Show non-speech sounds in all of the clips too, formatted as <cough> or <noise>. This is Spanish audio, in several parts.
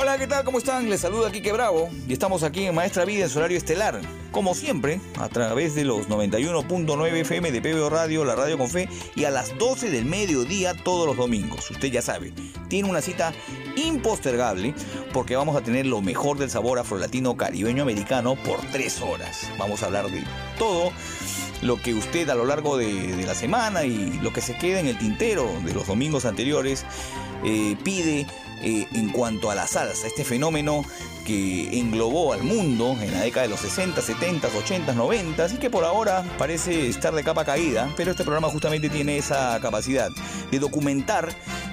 Hola, ¿qué tal? ¿Cómo están? Les saluda Quique Bravo y estamos aquí en Maestra Vida en su horario estelar. Como siempre, a través de los 91.9 FM de PBO Radio, la radio con fe, y a las 12 del mediodía todos los domingos. Usted ya sabe, tiene una cita impostergable porque vamos a tener lo mejor del sabor afrolatino caribeño americano por tres horas. Vamos a hablar de todo lo que usted a lo largo de, la semana y lo que se queda en el tintero de los domingos anteriores eh, pide eh, en cuanto a la salsa, este fenómeno que englobó al mundo en la década de los 60, 70, 80, 90 y que por ahora parece estar de capa caída, pero este programa justamente tiene esa capacidad de documentar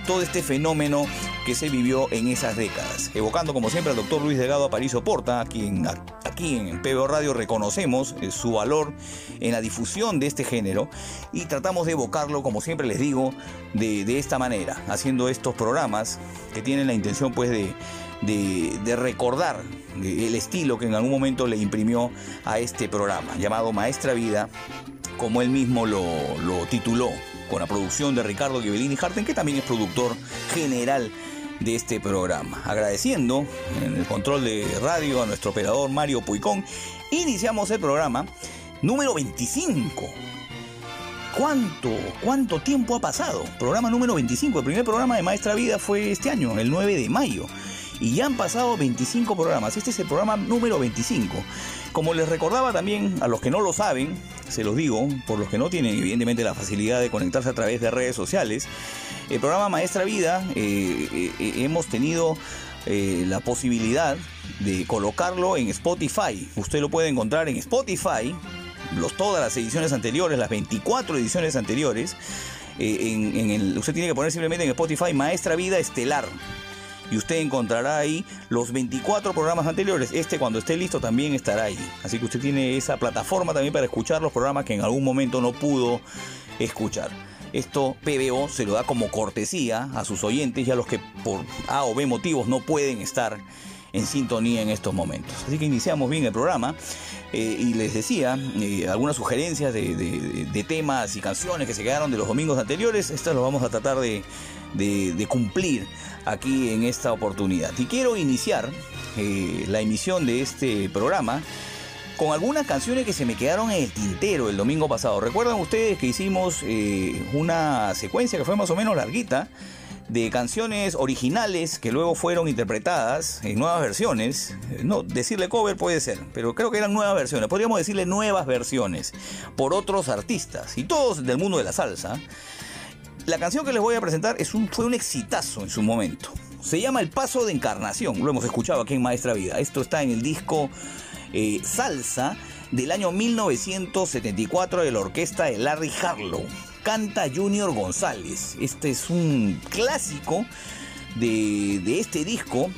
todo este fenómeno que se vivió en esas décadas. Evocando como siempre al doctor Luis Delgado Aparicio Porta, a quien aquí en PBO Radio reconocemos eh, su valor en la difusión de este género y tratamos de evocarlo, como siempre les digo, de, de esta manera, haciendo estos programas que tienen la intención pues de, de, de recordar el estilo que en algún momento le imprimió a este programa, llamado Maestra Vida, como él mismo lo, tituló, con la producción de Ricardo Ghibellini Harten, que también es productor general de este programa. Agradeciendo en el control de radio a nuestro operador Mario Puicón, iniciamos el programa número 25. ¿Cuánto, cuánto tiempo ha pasado? Programa número 25. El primer programa de Maestra Vida fue este año, el 9 de mayo. Y ya han pasado 25 programas. Este es el programa número 25. Como les recordaba también a los que no lo saben, se los digo, por los que no tienen evidentemente la facilidad de conectarse a través de redes sociales, el programa Maestra Vida eh, eh, eh, hemos tenido la posibilidad de colocarlo en Spotify. Usted lo puede encontrar en Spotify, los, todas las ediciones anteriores, las 24 ediciones anteriores. en, usted tiene que poner simplemente en Spotify Maestra Vida Estelar y usted encontrará ahí los 24 programas anteriores. Este cuando esté listo también estará ahí. Así que usted tiene esa plataforma también para escuchar los programas que en algún momento no pudo escuchar. Esto PBO se lo da como cortesía a sus oyentes y a los que por A o B motivos no pueden estar en sintonía en estos momentos. Así que iniciamos bien el programa eh, y les decía eh, algunas sugerencias de, de- temas y canciones que se quedaron de los domingos anteriores. Estas lo vamos a tratar de- de cumplir aquí en esta oportunidad. Y quiero iniciar eh, la emisión de este programa con algunas canciones que se me quedaron en el tintero el domingo pasado. ¿Recuerdan ustedes que hicimos eh, una secuencia que fue más o menos larguita? de canciones originales que luego fueron interpretadas en nuevas versiones. Eh, No, decirle cover puede ser, pero creo que eran nuevas versiones. Podríamos decirle nuevas versiones por otros artistas y todos del mundo de la salsa. La canción que les voy a presentar es un, fue un exitazo en su momento. Se llama El Paso de Encarnación. Lo hemos escuchado aquí en Maestra Vida. Esto está en el disco eh, Salsa del año 1974 de la orquesta de Larry Harlow. Canta Junior González. Este es un clásico de, de este disco.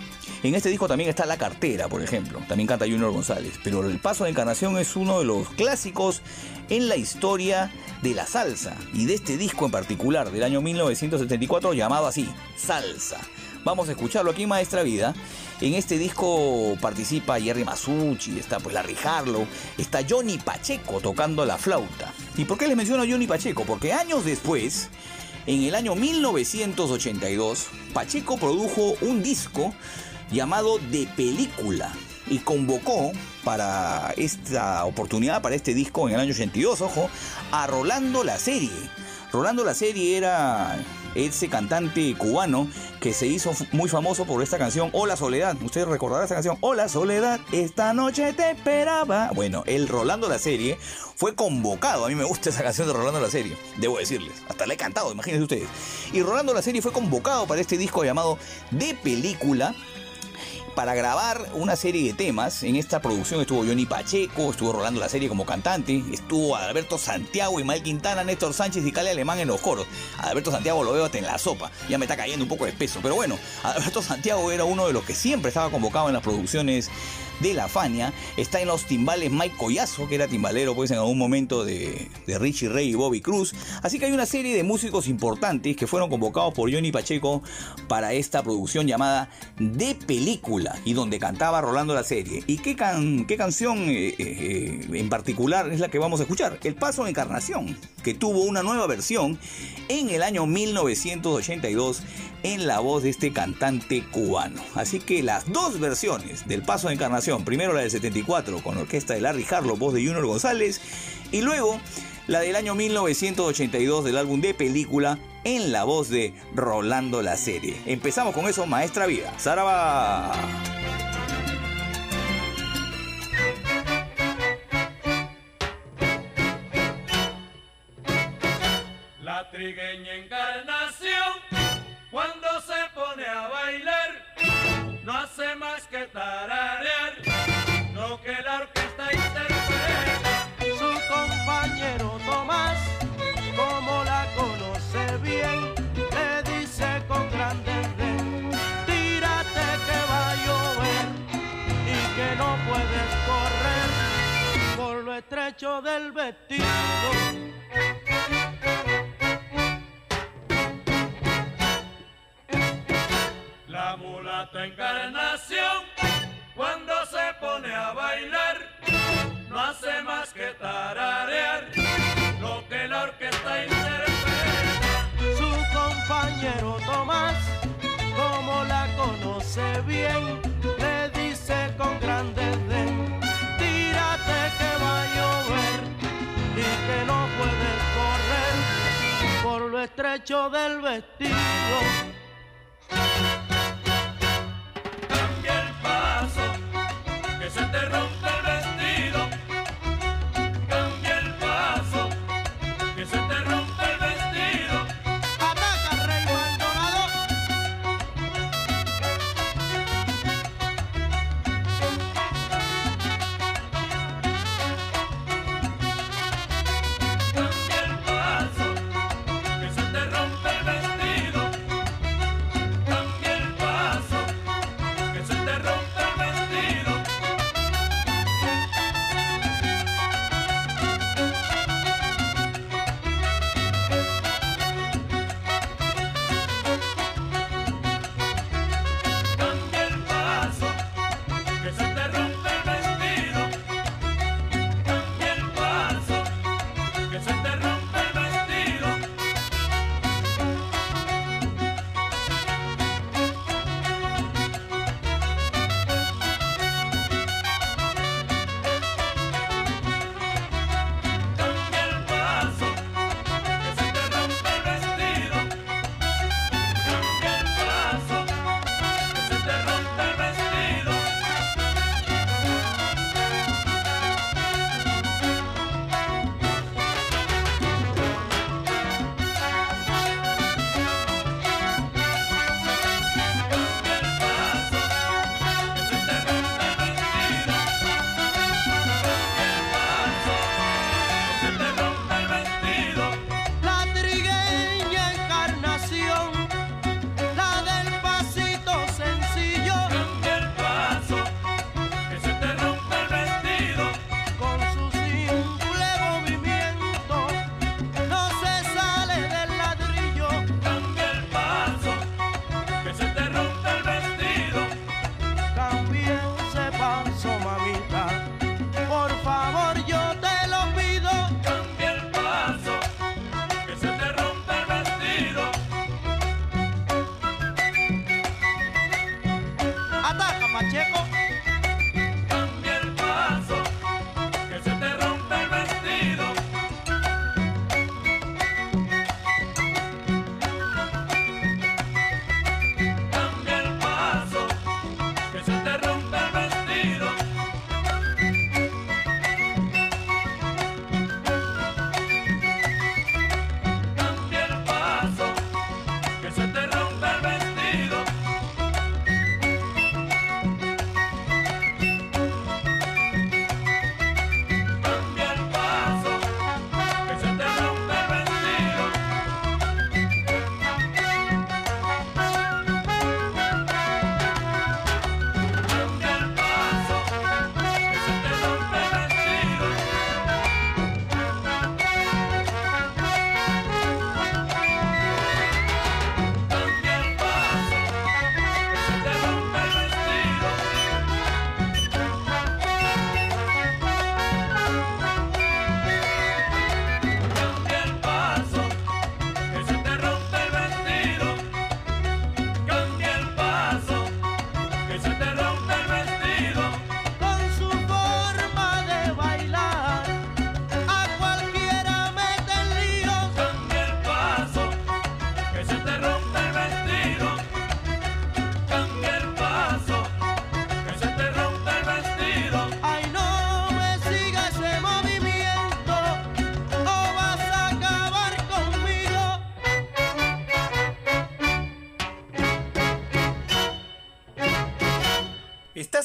En este disco también está La Cartera, por ejemplo. También canta Junior González. Pero El Paso de Encarnación es uno de los clásicos en la historia de la salsa. Y de este disco en particular, del año 1974, llamado así, Salsa. Vamos a escucharlo aquí Maestra Vida. En este disco participa Jerry Masucci, está pues Larry Harlow, está Johnny Pacheco tocando la flauta. ¿Y por qué les menciono Johnny Pacheco? Porque años después, En el año 1982, Pacheco produjo un disco llamado De Película y convocó para esta oportunidad, para este disco en el año 82, ojo, a Rolando la serie. Rolando la serie era ese cantante cubano que se hizo muy famoso por esta canción Hola Soledad. Ustedes recordarán esta canción Hola Soledad, esta noche te esperaba. Bueno, el Rolando la serie fue convocado. A mí me gusta esa canción de Rolando la serie, debo decirles. Hasta la he cantado, imagínense ustedes. Y Rolando la serie fue convocado para este disco llamado De Película para grabar una serie de temas. En esta producción estuvo Johnny Pacheco, estuvo rolando la serie como cantante, estuvo Alberto Santiago, y Mal Quintana, Néstor Sánchez y Cale Alemán en los coros. Alberto Santiago lo veo hasta en la sopa, ya me está cayendo un poco de peso, pero bueno, Alberto Santiago era uno de los que siempre estaba convocado en las producciones de la Fania. Está en los timbales Mike Collazo, que era timbalero pues en algún momento de, de Richie Ray y Bobby Cruz. Así que hay una serie de músicos importantes que fueron convocados por Johnny Pacheco para esta producción llamada De Película y donde cantaba Rolando la serie. ¿Y qué, can, qué canción eh, eh, en particular es la que vamos a escuchar? El Paso de Encarnación, que tuvo una nueva versión en el año 1982 en la voz de este cantante cubano. Así que las dos versiones del Paso de Encarnación, primero la del 74 con orquesta de Larry Harlow, voz de Junior González, y luego la del año 1982 del álbum de película en la voz de Rolando la serie. Empezamos con eso, Maestra Vida. Saraba. La trigueña encarnación, cuando se pone a bailar, no hace más que tararear lo que la orquesta interpreta. Su compañero Tomás, como la conoce bien, le dice con gran desdén, tírate que va a llover y que no puedes correr por lo estrecho del vestido. Mulata encarnación, cuando se pone a bailar, no hace más que tararear lo que la orquesta interpreta. Su compañero Tomás, como la conoce bien, le dice con gran desdén, tírate que va a llover y que no puedes correr por lo estrecho del vestido. Se te rompe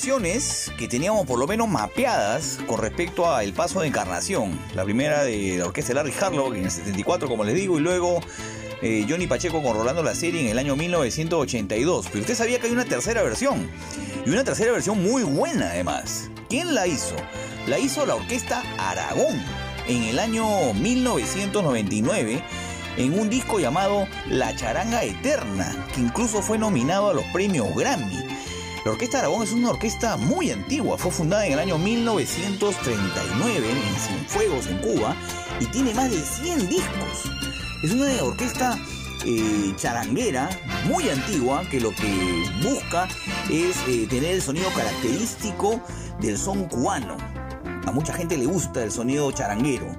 Que teníamos por lo menos mapeadas con respecto a El Paso de Encarnación. La primera de la orquesta Larry Harlow en el 74, como les digo, y luego eh, Johnny Pacheco con Rolando la serie en el año 1982. Pero usted sabía que hay una tercera versión. Y una tercera versión muy buena además. ¿Quién la hizo? La hizo la orquesta Aragón en el año 1999 en un disco llamado La Charanga Eterna, que incluso fue nominado a los premios Grammy. La Orquesta Aragón es una orquesta muy antigua, fue fundada en el año 1939 en Cienfuegos, en Cuba, y tiene más de 100 discos. Es una orquesta eh, charanguera muy antigua que lo que busca es eh, tener el sonido característico del son cubano. A mucha gente le gusta el sonido charanguero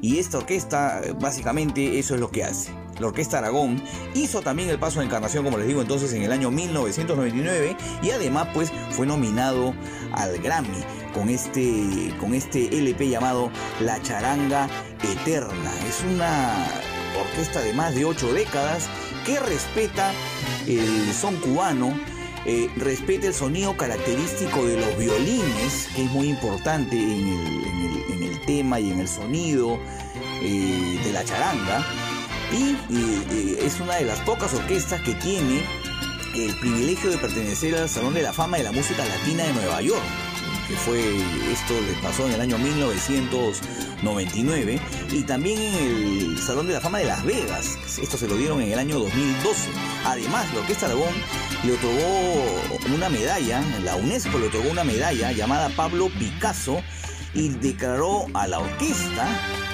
y esta orquesta básicamente eso es lo que hace. La Orquesta Aragón hizo también el paso de encarnación, como les digo entonces, en el año 1999 y además pues fue nominado al Grammy con este, con este LP llamado La Charanga Eterna. Es una orquesta de más de ocho décadas que respeta el son cubano, eh, respeta el sonido característico de los violines, que es muy importante en el, en el- tema y en el sonido eh, de la charanga. Y es una de las pocas orquestas que tiene el privilegio de pertenecer al Salón de la Fama de la Música Latina de Nueva York, que fue, esto le pasó en el año 1999, y también en el Salón de la Fama de Las Vegas, esto se lo dieron en el año 2012. Además, la Orquesta Aragón le otorgó una medalla, la UNESCO le otorgó una medalla llamada Pablo Picasso, y declaró a la orquesta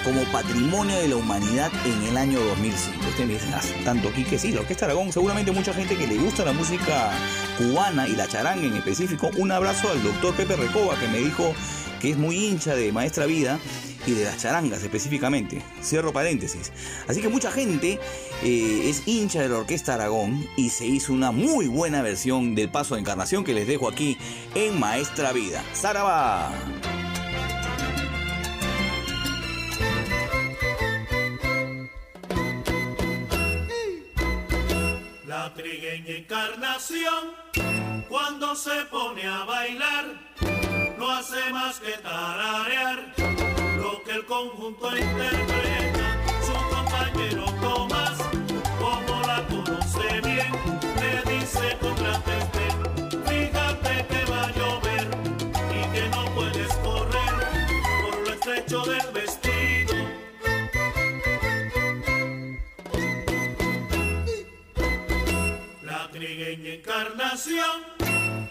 como patrimonio de la humanidad en el año 2005. Ustedes me dicen, "Ah, tanto aquí que sí, la Orquesta Aragón, seguramente mucha gente que le gusta la música cubana y la charanga en específico. Un abrazo al doctor Pepe Recoba que me dijo que es muy hincha de Maestra Vida y de las charangas específicamente. Cierro paréntesis. Así que mucha gente eh, es hincha de la Orquesta Aragón y se hizo una muy buena versión del Paso de Encarnación que les dejo aquí en Maestra Vida. ¡Saraba! Trigueña encarnación, cuando se pone a bailar, no hace más que tararear lo que el conjunto interpreta. Su compañero Tomás, como la conoce bien, le dice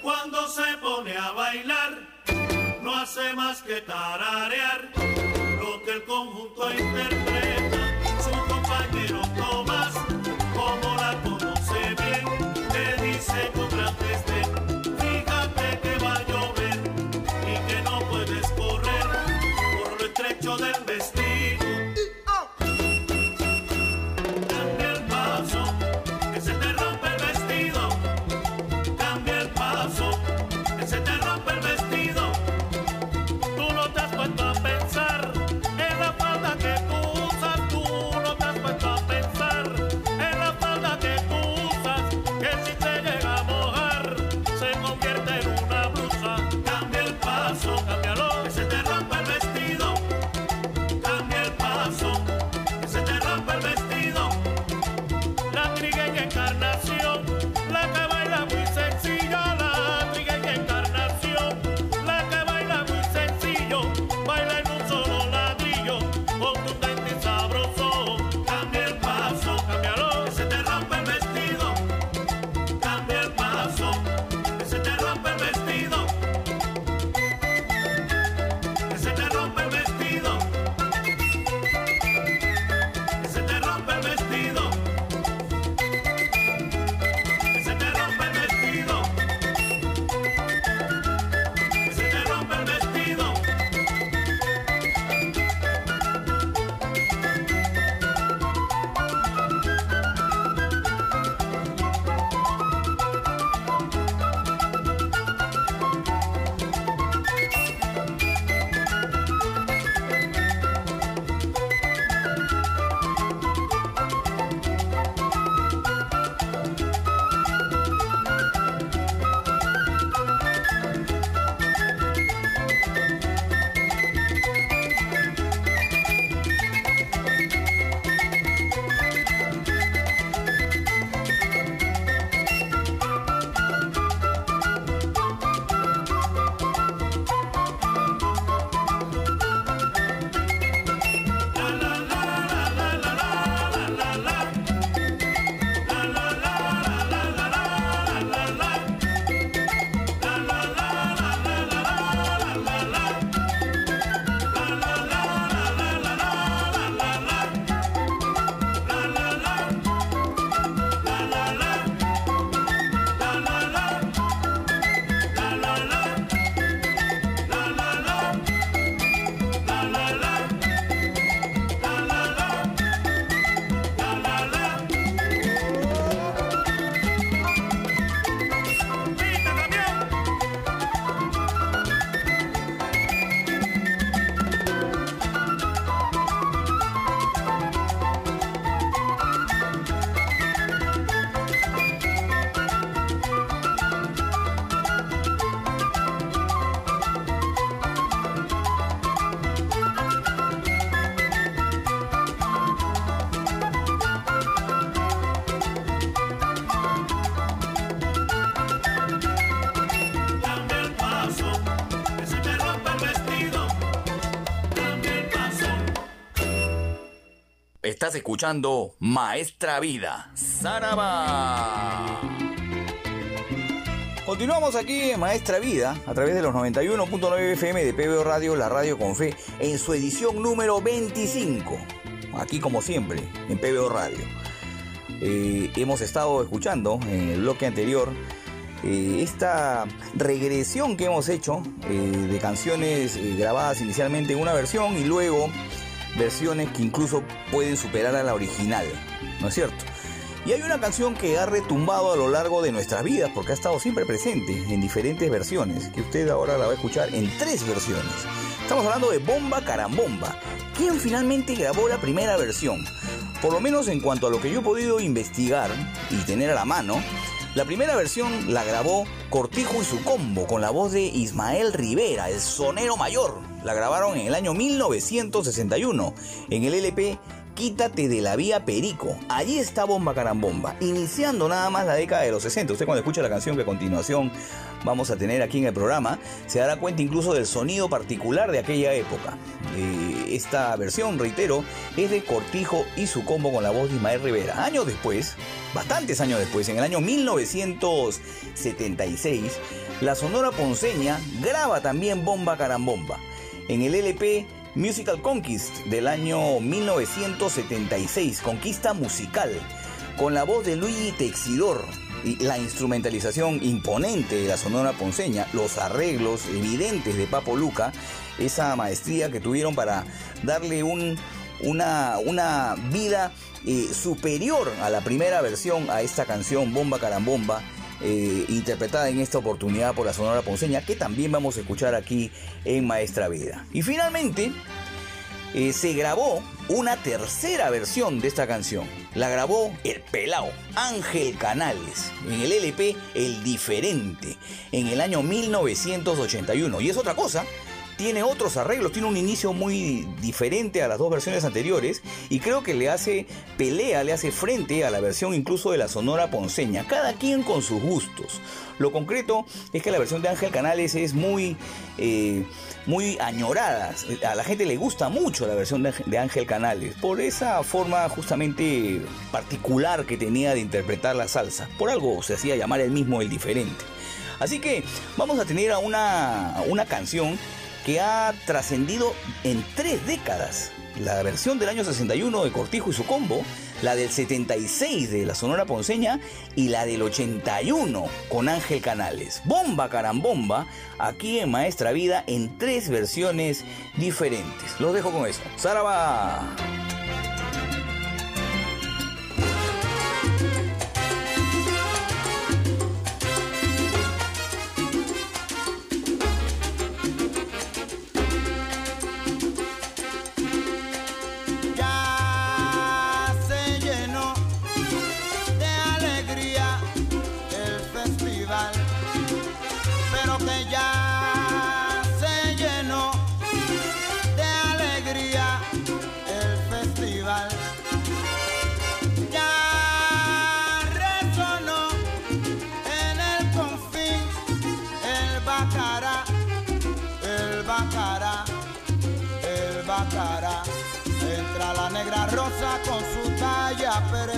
cuando se pone a bailar, no hace más que tararear lo que el conjunto interpreta. Estás escuchando Maestra Vida, Saraba. Continuamos aquí en Maestra Vida a través de los 91.9 FM de PBO Radio, la radio con fe, en su edición número 25. Aquí como siempre, en PBO Radio. Eh, hemos estado escuchando en el bloque anterior eh, esta regresión que hemos hecho eh, de canciones grabadas inicialmente en una versión y luego versiones que incluso pueden superar a la original, ¿no es cierto? Y hay una canción que ha retumbado a lo largo de nuestras vidas porque ha estado siempre presente en diferentes versiones, que usted ahora la va a escuchar en tres versiones. Estamos hablando de Bomba Carambomba. ¿Quién finalmente grabó la primera versión? Por lo menos en cuanto a lo que yo he podido investigar y tener a la mano, la primera versión la grabó Cortijo y su combo con la voz de Ismael Rivera, el sonero mayor. La grabaron en el año 1961 en el LP Quítate de la vía Perico. Allí está Bomba Carambomba, iniciando nada más la década de los 60. Usted cuando escucha la canción que a continuación vamos a tener aquí en el programa, se dará cuenta incluso del sonido particular de aquella época. Eh, esta versión, reitero, es de Cortijo y su combo con la voz de Ismael Rivera. Años después, bastantes años después, en el año 1976, la Sonora Ponceña graba también Bomba Carambomba. En el LP Musical Conquist del año 1976, Conquista Musical, con la voz de Luigi Texidor y la instrumentalización imponente de la Sonora Ponceña, los arreglos evidentes de Papo Luca, esa maestría que tuvieron para darle un, una, una vida eh, superior a la primera versión a esta canción Bomba Carambomba eh, interpretada en esta oportunidad por la Sonora Ponceña, que también vamos a escuchar aquí en Maestra Vida. Y finalmente, eh, se grabó una tercera versión de esta canción. La grabó el pelao Ángel Canales en el LP El Diferente en el año 1981. Y es otra cosa tiene otros arreglos, tiene un inicio muy diferente a las dos versiones anteriores y creo que le hace pelea, le hace frente a la versión incluso de la Sonora Ponceña, cada quien con sus gustos. Lo concreto es que la versión de Ángel Canales es muy, eh, muy añorada, a la gente le gusta mucho la versión de Ángel Canales por esa forma justamente particular que tenía de interpretar la salsa, por algo se hacía llamar el mismo el diferente. Así que vamos a tener a una, una canción que ha trascendido en tres décadas. La versión del año 61 de Cortijo y su combo, la del 76 de la Sonora Ponceña y la del 81 con Ángel Canales. Bomba carambomba, aquí en Maestra Vida en tres versiones diferentes. Los dejo con eso. ¡Saraba!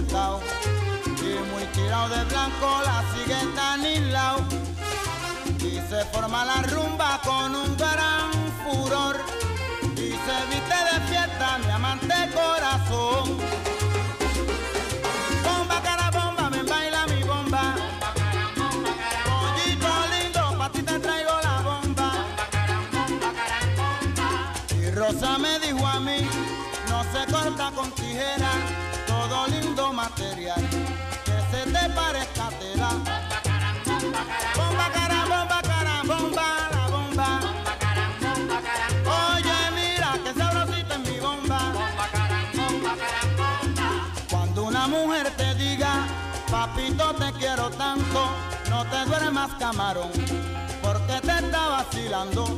Y muy tirado de blanco la sigue tan hilao y se forma la rumba con un gran furor. Y se viste de fiesta mi amante corazón no te duermas camarón, porque te está vacilando.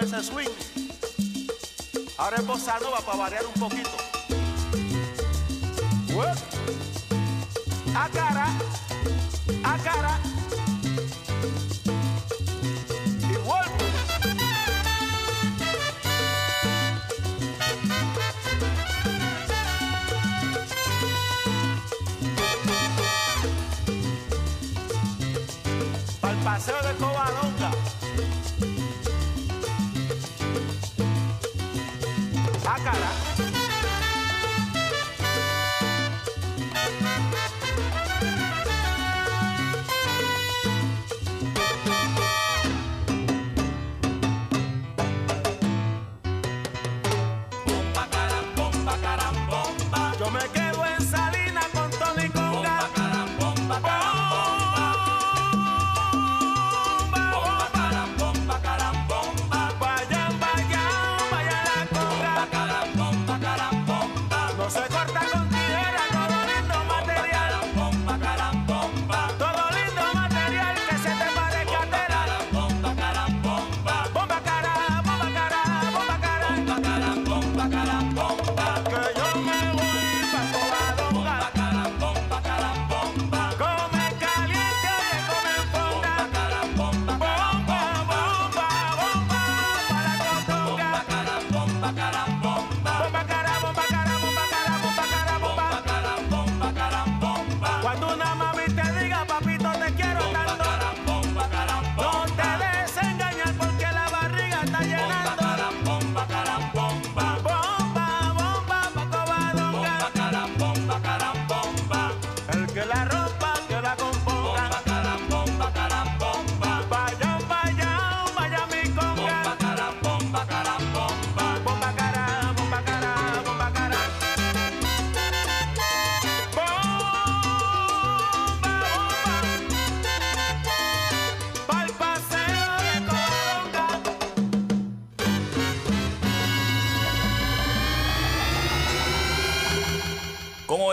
veces swing. Ahora es bossa nova para variar un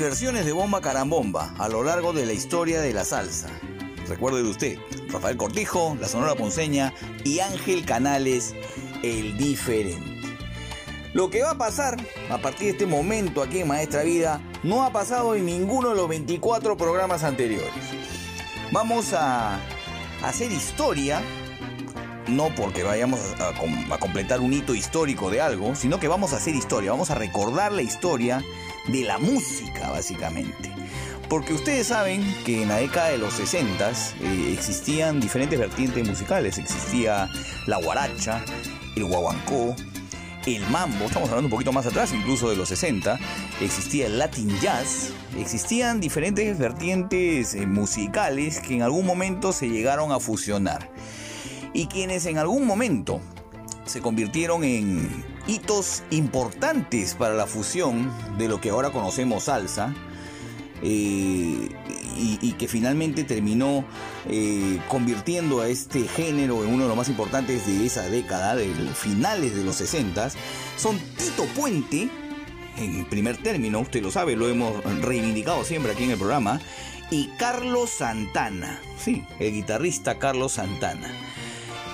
Versiones de Bomba Carambomba a lo largo de la historia de la salsa. Recuerde usted, Rafael Cortijo, La Sonora Ponceña y Ángel Canales, el diferente. Lo que va a pasar a partir de este momento aquí en Maestra Vida no ha pasado en ninguno de los 24 programas anteriores. Vamos a hacer historia, no porque vayamos a, a completar un hito histórico de algo, sino que vamos a hacer historia, vamos a recordar la historia de la música básicamente. Porque ustedes saben que en la década de los 60 eh, existían diferentes vertientes musicales. Existía la guaracha, el guaguancó, el mambo, estamos hablando un poquito más atrás, incluso de los 60, existía el Latin Jazz, existían diferentes vertientes eh, musicales que en algún momento se llegaron a fusionar. Y quienes en algún momento se convirtieron en importantes para la fusión de lo que ahora conocemos salsa, eh, y, que finalmente terminó eh, convirtiendo a este género en uno de los más importantes de esa década, de finales de los 60, son Tito Puente, en primer término, usted lo sabe, lo hemos reivindicado siempre aquí en el programa, y Carlos Santana, sí, el guitarrista Carlos Santana.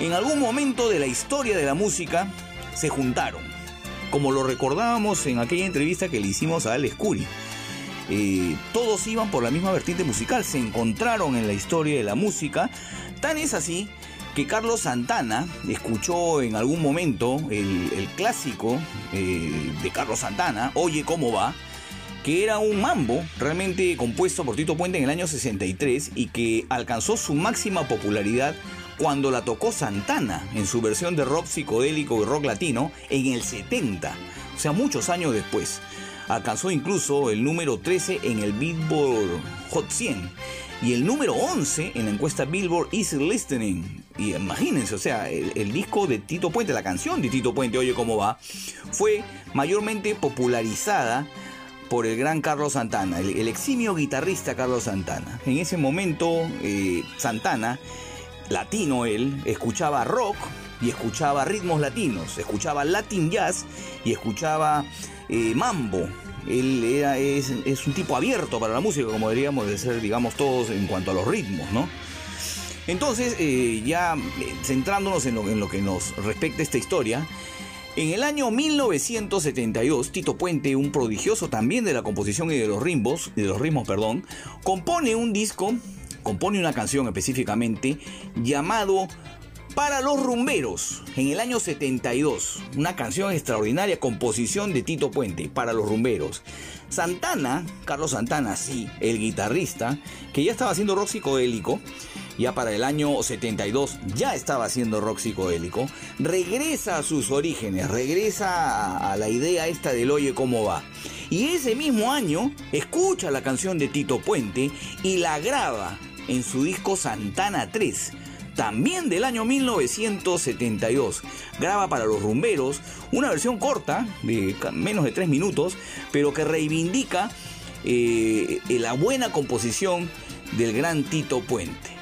En algún momento de la historia de la música se juntaron, como lo recordábamos en aquella entrevista que le hicimos a Alex Curi eh, todos iban por la misma vertiente musical, se encontraron en la historia de la música, tan es así que Carlos Santana escuchó en algún momento el, clásico eh, de Carlos Santana, Oye cómo va, que era un mambo realmente compuesto por Tito Puente en el año 63 y que alcanzó su máxima popularidad cuando la tocó Santana en su versión de rock psicodélico y rock latino en el 70, o sea, muchos años después. Alcanzó incluso el número 13 en el Billboard Hot 100 y el número 11 en la encuesta Billboard Easy Listening. Y imagínense, o sea, el, disco de Tito Puente, la canción de Tito Puente, Oye cómo va, fue mayormente popularizada por el gran Carlos Santana, el, eximio guitarrista Carlos Santana. En ese momento, eh, Santana, latino él, escuchaba rock y escuchaba ritmos latinos, escuchaba Latin jazz y escuchaba eh, mambo. Él era, es, un tipo abierto para la música, como deberíamos de ser, digamos, todos en cuanto a los ritmos, ¿no? Entonces, eh, ya eh, centrándonos en lo, en lo que nos respecta esta historia, en el año 1972, Tito Puente, un prodigioso también de la composición y de los ritmos, de los ritmos, perdón, compone un disco, compone una canción específicamente llamado para los rumberos, en el año 72, una canción extraordinaria, composición de Tito Puente, para los rumberos. Santana, Carlos Santana, sí, el guitarrista, que ya estaba haciendo rock psicodélico, ya para el año 72 ya estaba haciendo rock psicodélico, regresa a sus orígenes, regresa a, la idea esta del oye cómo va. Y ese mismo año escucha la canción de Tito Puente y la graba en su disco Santana 3 también del año 1972. Graba para los rumberos una versión corta, de menos de 3 minutos, pero que reivindica eh, la buena composición del gran Tito Puente.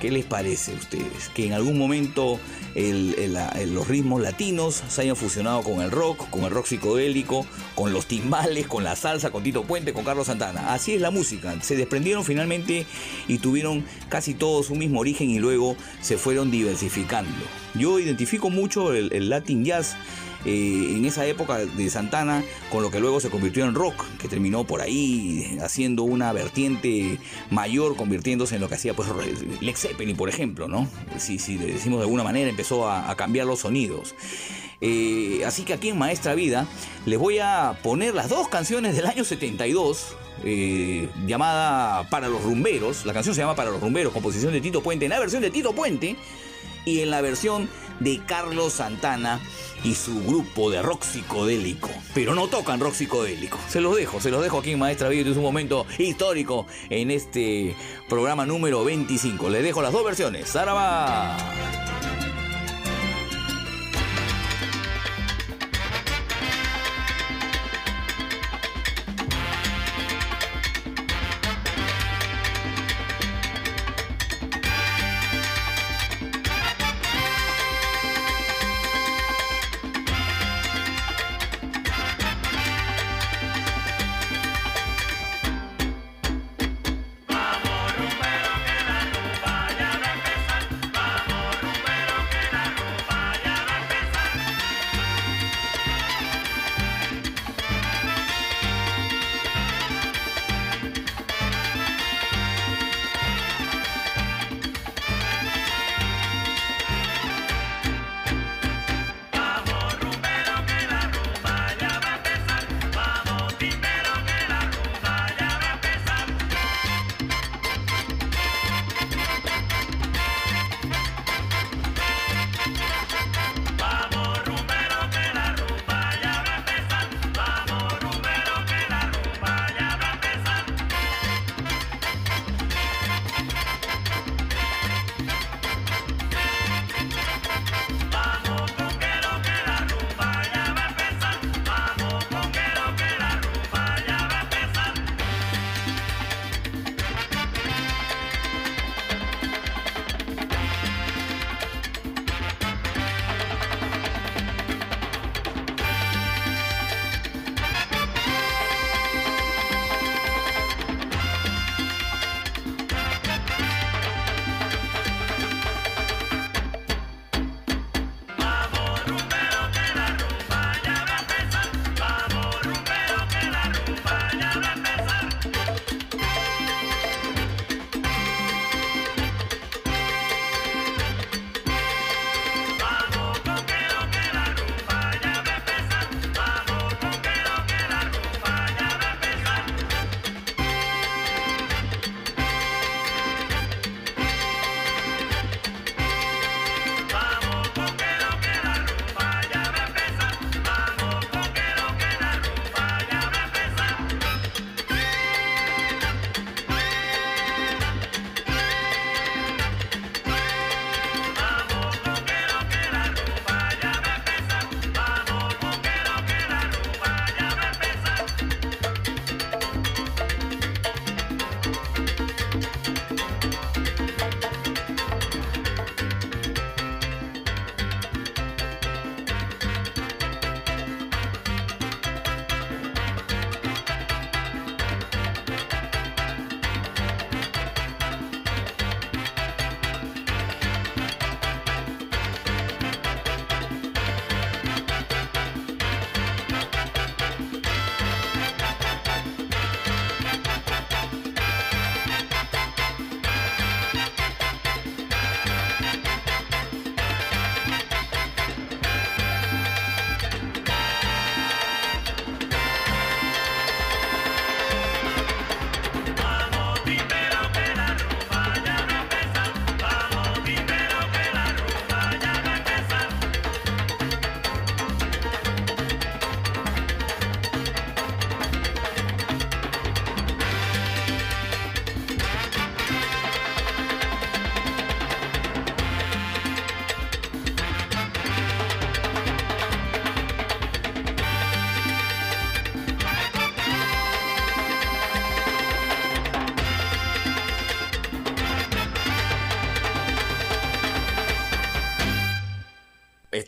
¿Qué les parece a ustedes? Que en algún momento los ritmos latinos se hayan fusionado con el rock, con el rock psicodélico, con los timbales, con la salsa, con Tito Puente, con Carlos Santana. Así es la música. Se desprendieron finalmente y tuvieron casi todos un mismo origen y luego se fueron diversificando. Yo identifico mucho el, el Latin Jazz eh, en esa época de Santana, con lo que luego se convirtió en rock, que terminó por ahí haciendo una vertiente mayor, convirtiéndose en lo que hacía pues Lex Zeppelin, por ejemplo, ¿no? Si, si le decimos de alguna manera, empezó a, cambiar los sonidos. Eh, así que aquí en Maestra Vida les voy a poner las dos canciones del año 72. Eh, llamada Para los Rumberos, la canción se llama Para los Rumberos, composición de Tito Puente, en la versión de Tito Puente y en la versión de Carlos Santana y su grupo de rock psicodélico. Pero no tocan rock psicodélico. Se los dejo, se los dejo aquí Maestra Vida. Es un momento histórico en este programa número 25. Les dejo las dos versiones. ¡Saraba!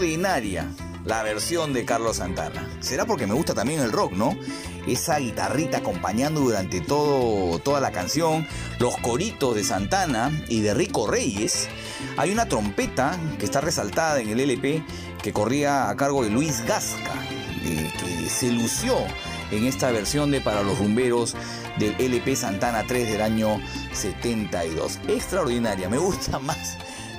Extraordinaria la versión de Carlos Santana. Será porque me gusta también el rock, ¿no? Esa guitarrita acompañando durante todo, toda la canción, los coritos de Santana y de Rico Reyes. Hay una trompeta que está resaltada en el LP que corría a cargo de Luis Gasca, eh, que se lució en esta versión de Para los Rumberos del LP Santana 3 del año 72. Extraordinaria, me gusta <laughs> más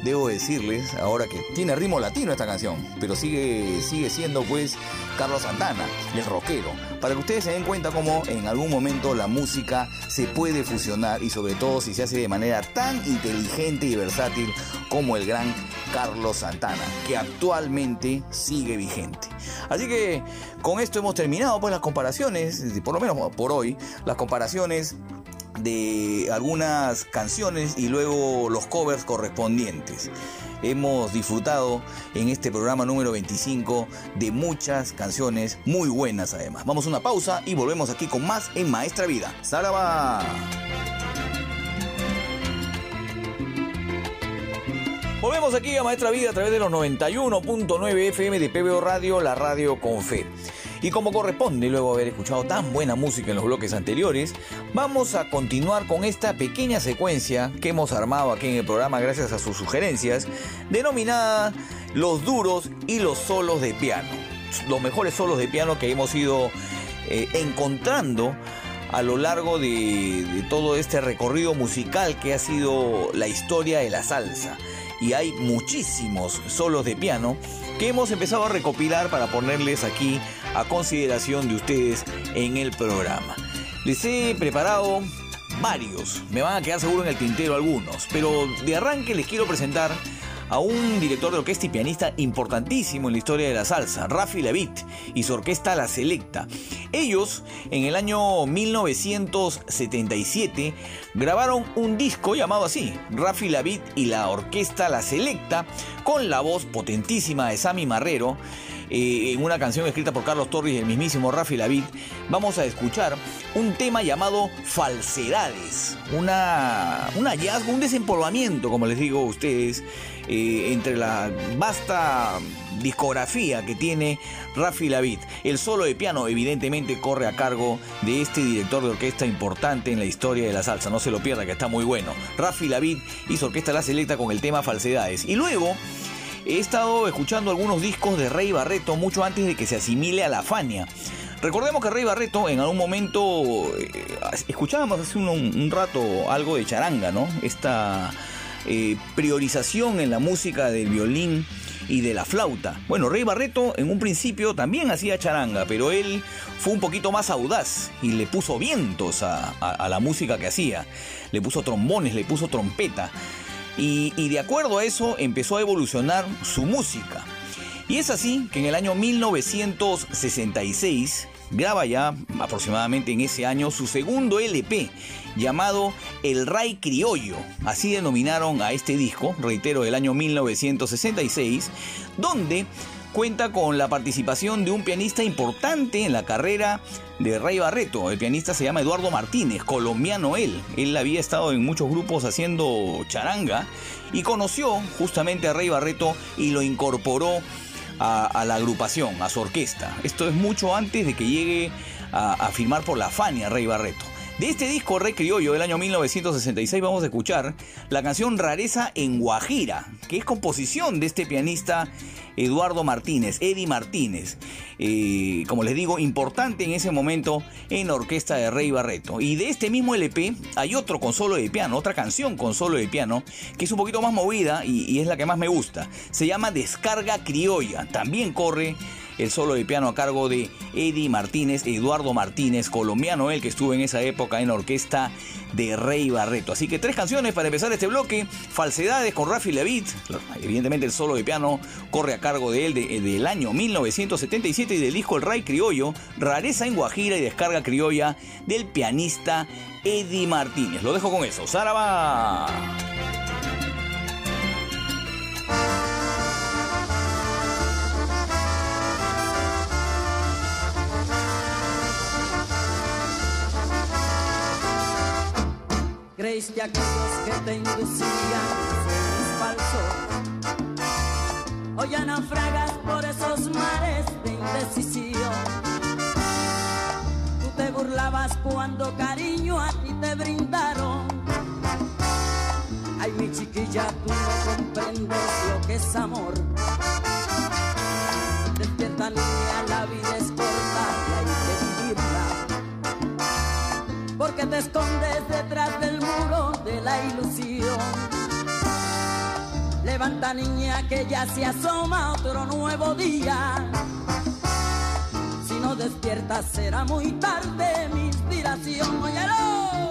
debo decirles ahora que tiene ritmo latino esta canción, pero sigue, sigue siendo pues Carlos Santana, el rockero, para que ustedes se den cuenta cómo en algún momento la música se puede fusionar y sobre todo si se hace de manera tan inteligente y versátil como el gran Carlos Santana, que actualmente sigue vigente. Así que con esto hemos terminado pues las comparaciones, por lo menos por hoy, las comparaciones de algunas canciones y luego los covers correspondientes. Hemos disfrutado en este programa número 25 de muchas canciones muy buenas además. Vamos a una pausa y volvemos aquí con más en Maestra Vida. ¡Saraba! Volvemos aquí a Maestra Vida a través de los 91.9 FM de PBO Radio, la radio con fe. Y como corresponde, luego haber escuchado tan buena música en los bloques anteriores, vamos a continuar con esta pequeña secuencia que hemos armado aquí en el programa gracias a sus sugerencias, denominada Los duros y los solos de piano. Los mejores solos de piano que hemos ido eh, encontrando a lo largo de, de todo este recorrido musical que ha sido la historia de la salsa. Y hay muchísimos solos de piano que hemos empezado a recopilar para ponerles aquí a consideración de ustedes en el programa. Les he preparado varios, me van a quedar seguro en el tintero algunos, pero de arranque les quiero presentar a un director de orquesta y pianista importantísimo en la historia de la salsa, Rafi Levitt, y su orquesta La Selecta. Ellos, en el año 1977, grabaron un disco llamado así, Rafi Levitt y la orquesta La Selecta, con la voz potentísima de Sammy Marrero, eh, en una canción escrita por Carlos Torres y el mismísimo Rafi Lavid, vamos a escuchar un tema llamado Falsedades. Una, un hallazgo, un desempolvamiento, como les digo a ustedes, eh, entre la vasta discografía que tiene Rafi Lavid. El solo de piano evidentemente corre a cargo de este director de orquesta importante en la historia de la salsa. No se lo pierda que está muy bueno. Rafi Lavid hizo orquesta La Selecta con el tema Falsedades. Y luego he estado escuchando algunos discos de Rey Barreto mucho antes de que se asimile a la Fania. Recordemos que Rey Barreto en algún momento eh, escuchábamos hace un, rato algo de charanga, ¿no? Esta eh, priorización en la música del violín y de la flauta. Bueno, Rey Barreto en un principio también hacía charanga, pero él fue un poquito más audaz y le puso vientos a la música que hacía. Le puso trombones, le puso trompeta. Y, de acuerdo a eso empezó a evolucionar su música. Y es así que en el año 1966 graba ya aproximadamente en ese año su segundo LP llamado El Ray Criollo, así denominaron a este disco, reitero, del año 1966, donde cuenta con la participación de un pianista importante en la carrera de Rey Barreto. El pianista se llama Eduardo Martínez, colombiano él. Él había estado en muchos grupos haciendo charanga y conoció justamente a Rey Barreto y lo incorporó a, la agrupación, a su orquesta. Esto es mucho antes de que llegue a, firmar por la Fania Rey Barreto. De este disco Rey Criollo del año 1966 vamos a escuchar la canción Rareza en Guajira, que es composición de este pianista Eduardo Martínez, Eddie Martínez. Eh, como les digo, importante en ese momento en la orquesta de Rey Barreto. Y de este mismo LP hay otro con solo de piano, otra canción con solo de piano, que es un poquito más movida y, y es la que más me gusta. Se llama Descarga Criolla. También corre el solo de piano a cargo de Eddie Martínez, Eduardo Martínez, colombiano, él que estuvo en esa época en la orquesta de Rey Barreto. Así que tres canciones para empezar este bloque. Falsedades con Rafi Levitt. Evidentemente el solo de piano corre a cargo de él del año 1977 y del disco El Rey Criollo. Rareza en Guajira y descarga criolla del pianista Eddie Martínez. Lo dejo con eso. ¡Saraba! Creíste aquellos que te inducían es falso. Hoy ya naufragas por esos mares de indecisión. Tú te burlabas cuando cariño a ti te brindaron. Ay, mi chiquilla, tú no comprendes lo que es amor. Despierta niña, la vida es porque te escondes detrás del muro de la ilusión. Levanta niña que ya se asoma otro nuevo día. Si no despiertas será muy tarde mi inspiración.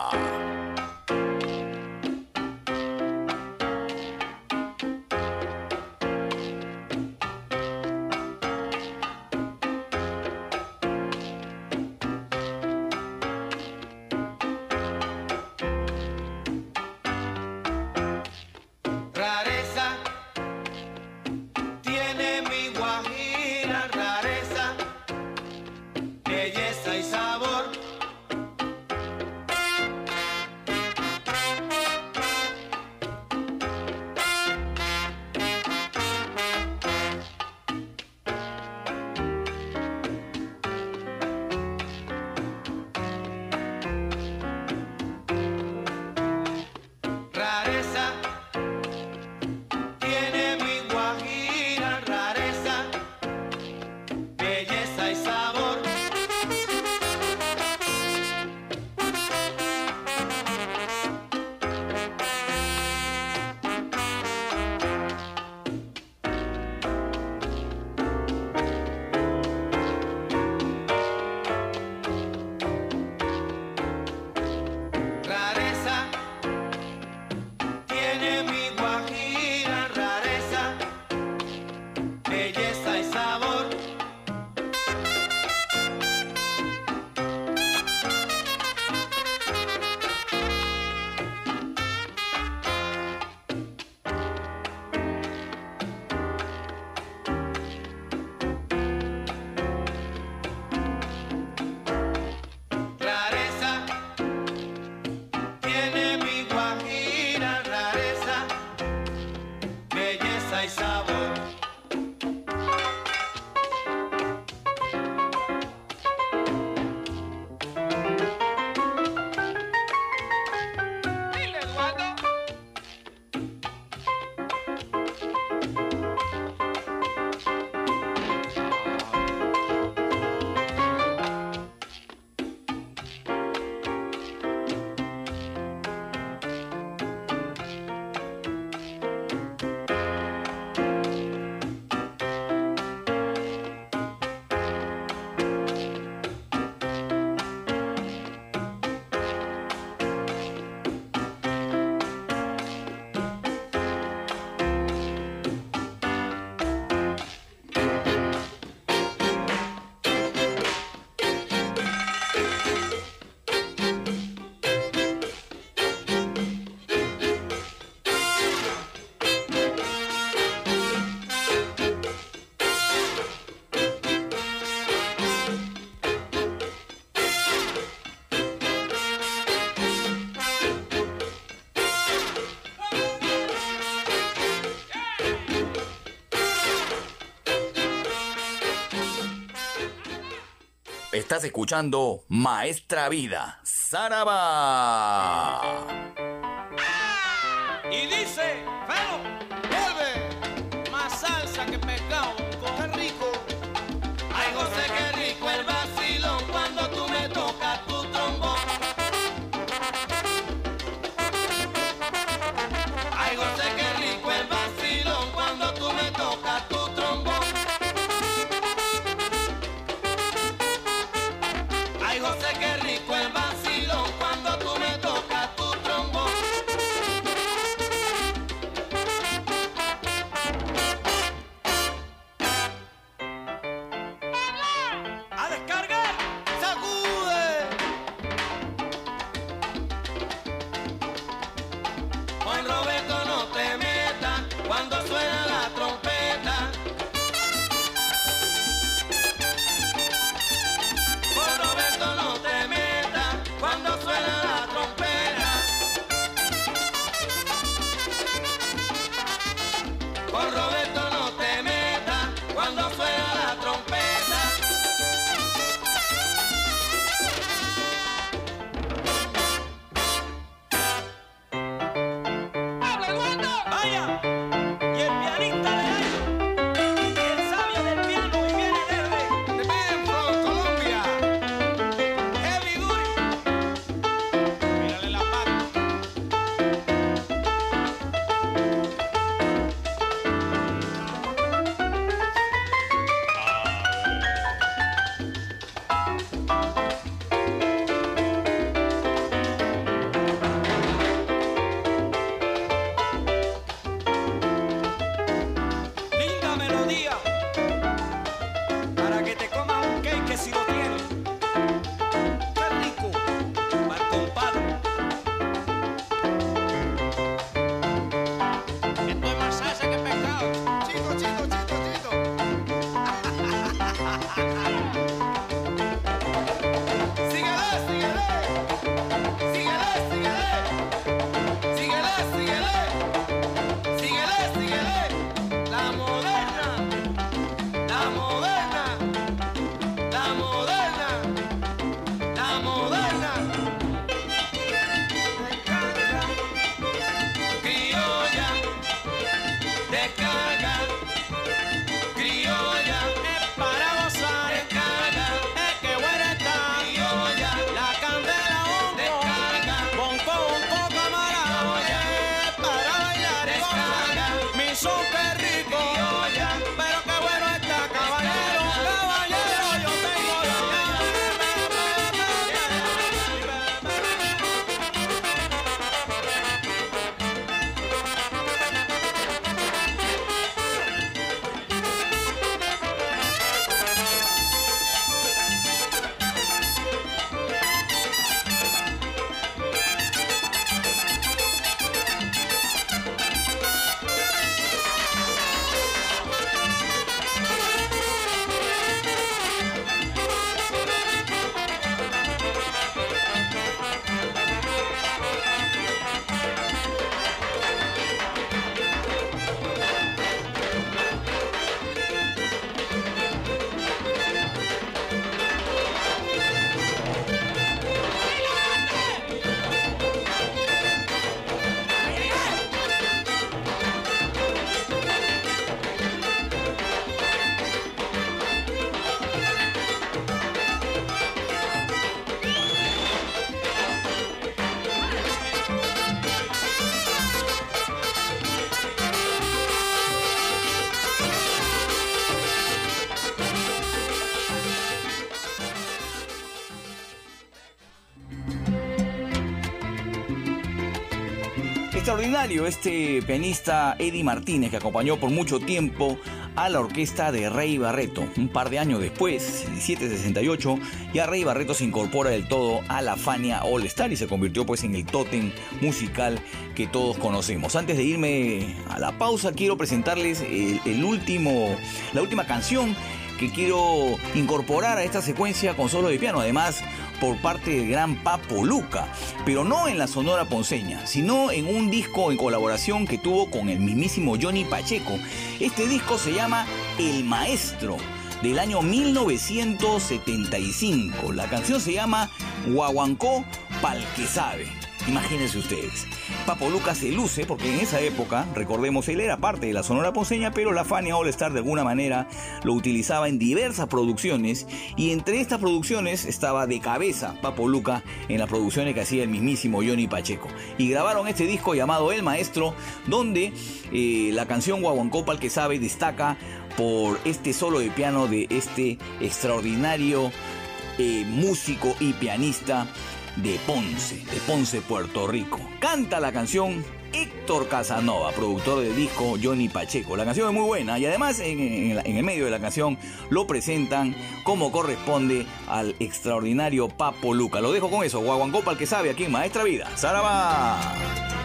Estás escuchando Maestra Vida, Saraba. Este pianista Eddie Martínez que acompañó por mucho tiempo a la orquesta de Rey Barreto. Un par de años después, 1768, ya Rey Barreto se incorpora del todo a la Fania All Star y se convirtió pues en el tótem musical que todos conocemos. Antes de irme a la pausa, quiero presentarles el último, la última canción que quiero incorporar a esta secuencia con solo de piano. Además, por parte del gran Papo Luca, pero no en la Sonora Ponceña, sino en un disco en colaboración que tuvo con el mismísimo Johnny Pacheco. Este disco se llama El Maestro. del año 1975. La canción se llama Guaguancó Pal que sabe. Imagínense ustedes. Papo Lucas se luce porque en esa época, recordemos, él era parte de la Sonora Ponceña, pero la Fania All Star de alguna manera lo utilizaba en diversas producciones y entre estas producciones estaba de cabeza Papo Luca en las producciones que hacía el mismísimo Johnny Pacheco. Y grabaron este disco llamado El Maestro, donde eh, la canción Guaguancopal que sabe destaca por este solo de piano de este extraordinario eh, músico y pianista de Ponce, de Ponce, Puerto Rico. Canta la canción Héctor Casanova, productor del disco Johnny Pacheco. La canción es muy buena y además en, el medio de la canción lo presentan como corresponde al extraordinario Papo Luca. Lo dejo con eso, Guaguancó para el que sabe aquí en Maestra Vida. ¡Saraba!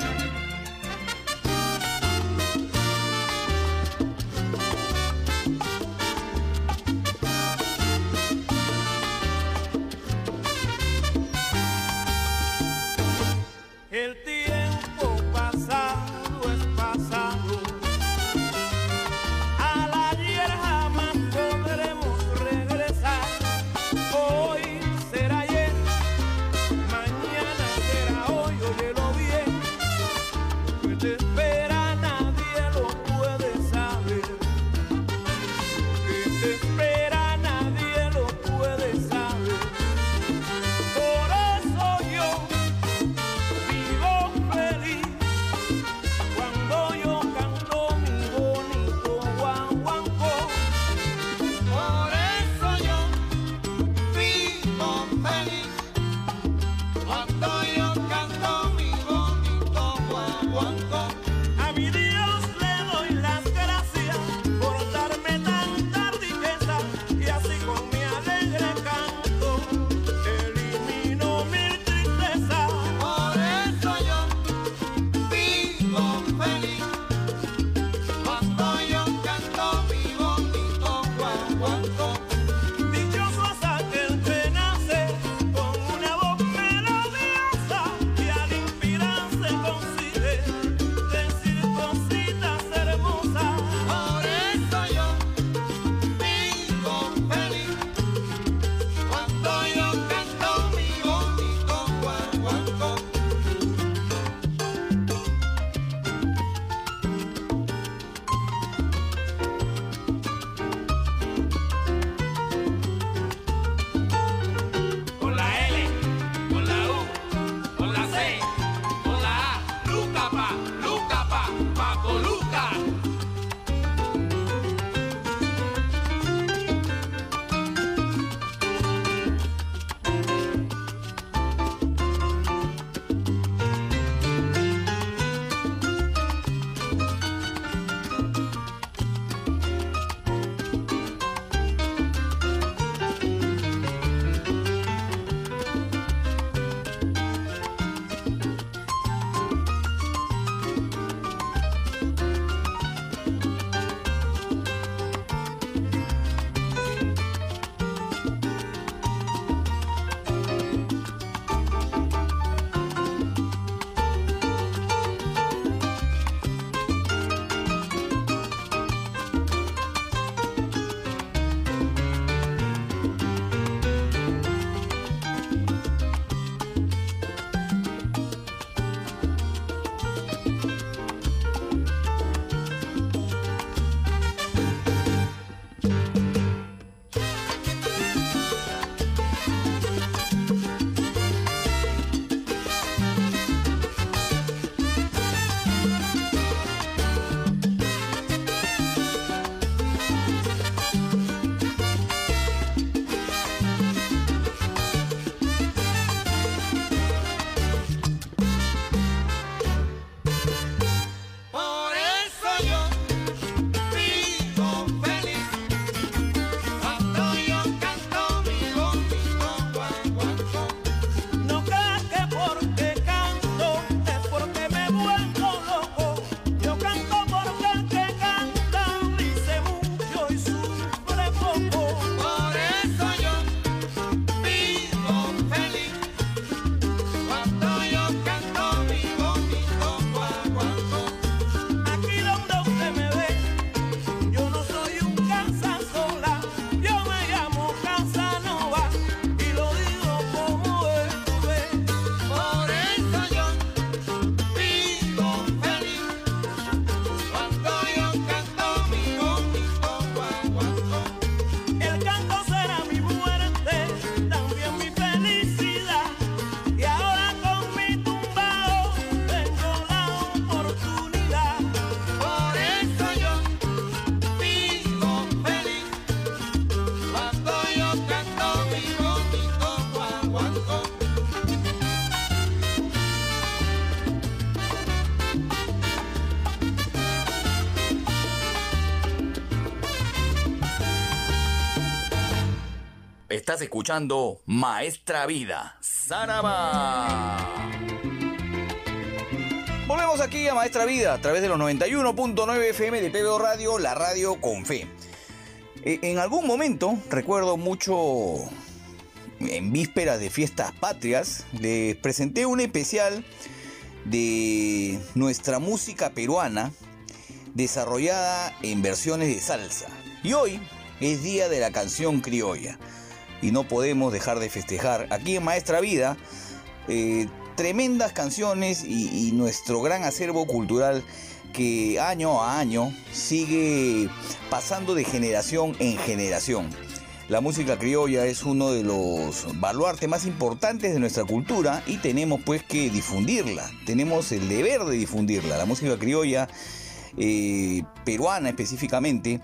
Estás escuchando Maestra Vida, Saraba. Volvemos aquí a Maestra Vida a través de los 91.9 FM de PBO Radio, la radio con fe. E, En algún momento, recuerdo mucho en vísperas de fiestas patrias, les presenté un especial de nuestra música peruana desarrollada en versiones de salsa. Y hoy es día de la canción criolla. Y no podemos dejar de festejar aquí en Maestra Vida eh, tremendas canciones y, nuestro gran acervo cultural que año a año sigue pasando de generación en generación. La música criolla es uno de los baluartes más importantes de nuestra cultura y tenemos pues que difundirla. Tenemos el deber de difundirla. La música criolla eh, peruana específicamente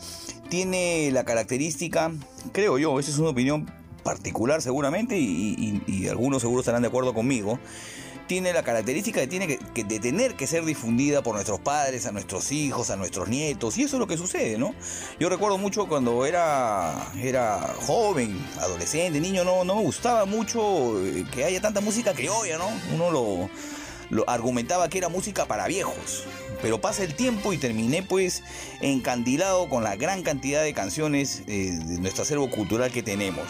tiene la característica, creo yo, esa es una opinión particular seguramente y, algunos seguro estarán de acuerdo conmigo, tiene la característica de, tiene que, tener que ser difundida por nuestros padres, a nuestros hijos, a nuestros nietos, y eso es lo que sucede, ¿no? Yo recuerdo mucho cuando era, era joven, adolescente, niño, no, no me gustaba mucho eh, que haya tanta música criolla, ¿no? Uno lo, lo argumentaba que era música para viejos. Pero pasa el tiempo y terminé pues encandilado con la gran cantidad de canciones eh, de nuestro acervo cultural que tenemos.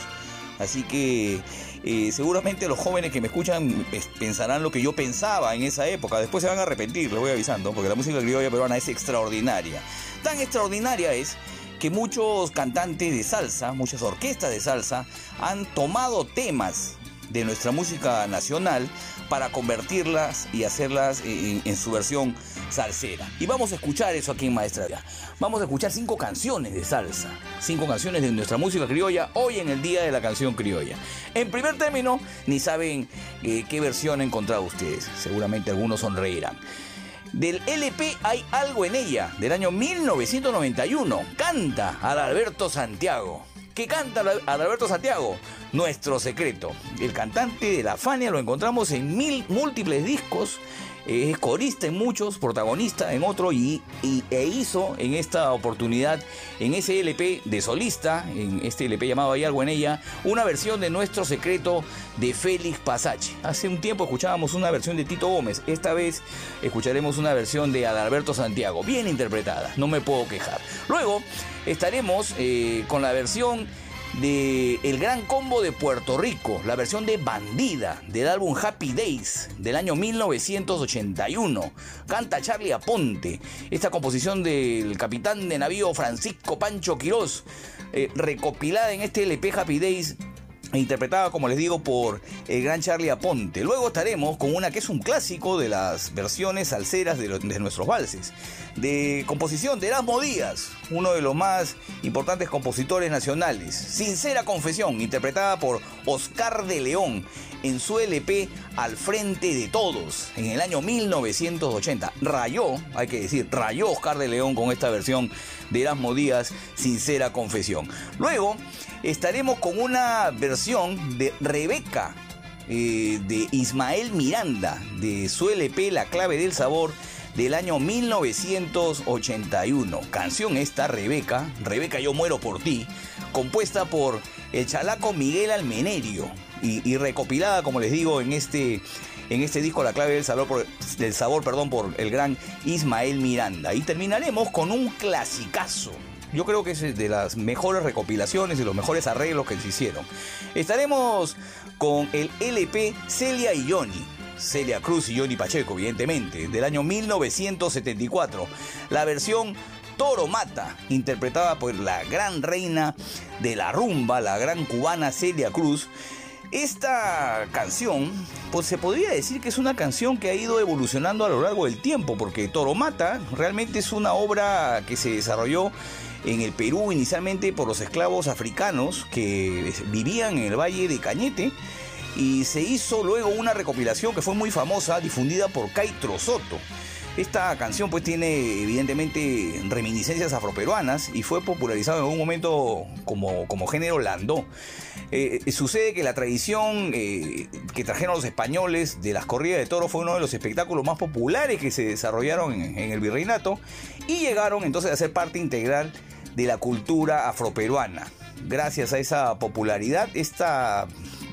Así que eh, seguramente los jóvenes que me escuchan eh, pensarán lo que yo pensaba en esa época. Después se van a arrepentir, les voy avisando, porque la música criolla peruana es extraordinaria. Tan extraordinaria es que muchos cantantes de salsa, muchas orquestas de salsa, han tomado temas de nuestra música nacional para convertirlas y hacerlas en, en su versión salsera. Y vamos a escuchar eso aquí en Maestra. Vamos a escuchar cinco canciones de salsa, cinco canciones de nuestra música criolla hoy en el Día de la Canción Criolla. En primer término, ni saben eh, qué versión han encontrado ustedes. Seguramente algunos sonreirán. Del LP Hay algo en ella, del año 1991. Canta Adalberto Santiago. ¿Qué canta Adalberto Santiago? Nuestro secreto. El cantante de la Fania lo encontramos en mil múltiples discos. Es corista en muchos, protagonista en otro y, y- e hizo en esta oportunidad, en ese LP de solista, en este LP llamado Hay algo en ella, una versión de Nuestro Secreto de Félix Pasache. Hace un tiempo escuchábamos una versión de Tito Gómez, esta vez escucharemos una versión de Adalberto Santiago, bien interpretada, no me puedo quejar. Luego estaremos eh, con la versión de El Gran Combo de Puerto Rico, la versión de Bandida del álbum Happy Days del año 1981. Canta Charlie Aponte. Esta composición del capitán de navío Francisco Pancho Quirós, eh, recopilada en este LP Happy Days interpretada, como les digo, por el gran Charlie Aponte. Luego estaremos con una que es un clásico de las versiones salseras de, de nuestros valses. De composición de Erasmo Díaz, uno de los más importantes compositores nacionales. Sincera Confesión, interpretada por Oscar de León en su LP Al Frente de Todos, en el año 1980. Rayó, hay que decir, rayó Oscar de León con esta versión de Erasmo Díaz, Sincera Confesión. Luego estaremos con una versión de Rebeca, eh, de Ismael Miranda, de su LP La Clave del Sabor del año 1981. Canción esta, Rebeca, Rebeca Yo Muero por Ti, compuesta por el chalaco Miguel Almenerio y, recopilada, como les digo, en este, en este disco La Clave del Sabor, del sabor perdón, por el gran Ismael Miranda. Y terminaremos con un clasicazo. Yo creo que es de las mejores recopilaciones y los mejores arreglos que se hicieron. Estaremos con el LP Celia y Johnny. Celia Cruz y Johnny Pacheco, evidentemente, del año 1974. La versión Toro Mata, interpretada por la gran reina de la rumba, la gran cubana Celia Cruz. Esta canción, pues se podría decir que es una canción que ha ido evolucionando a lo largo del tiempo, porque Toro Mata realmente es una obra que se desarrolló en el Perú inicialmente por los esclavos africanos que vivían en el Valle de Cañete y se hizo luego una recopilación que fue muy famosa, difundida por Caitro Soto. Esta canción pues tiene evidentemente reminiscencias afroperuanas y fue popularizado en algún momento como, como género landó. Eh, sucede que la tradición eh, que trajeron los españoles de las corridas de toros fue uno de los espectáculos más populares que se desarrollaron en el virreinato y llegaron entonces a ser parte integral de la cultura afroperuana. Gracias a esa popularidad, esta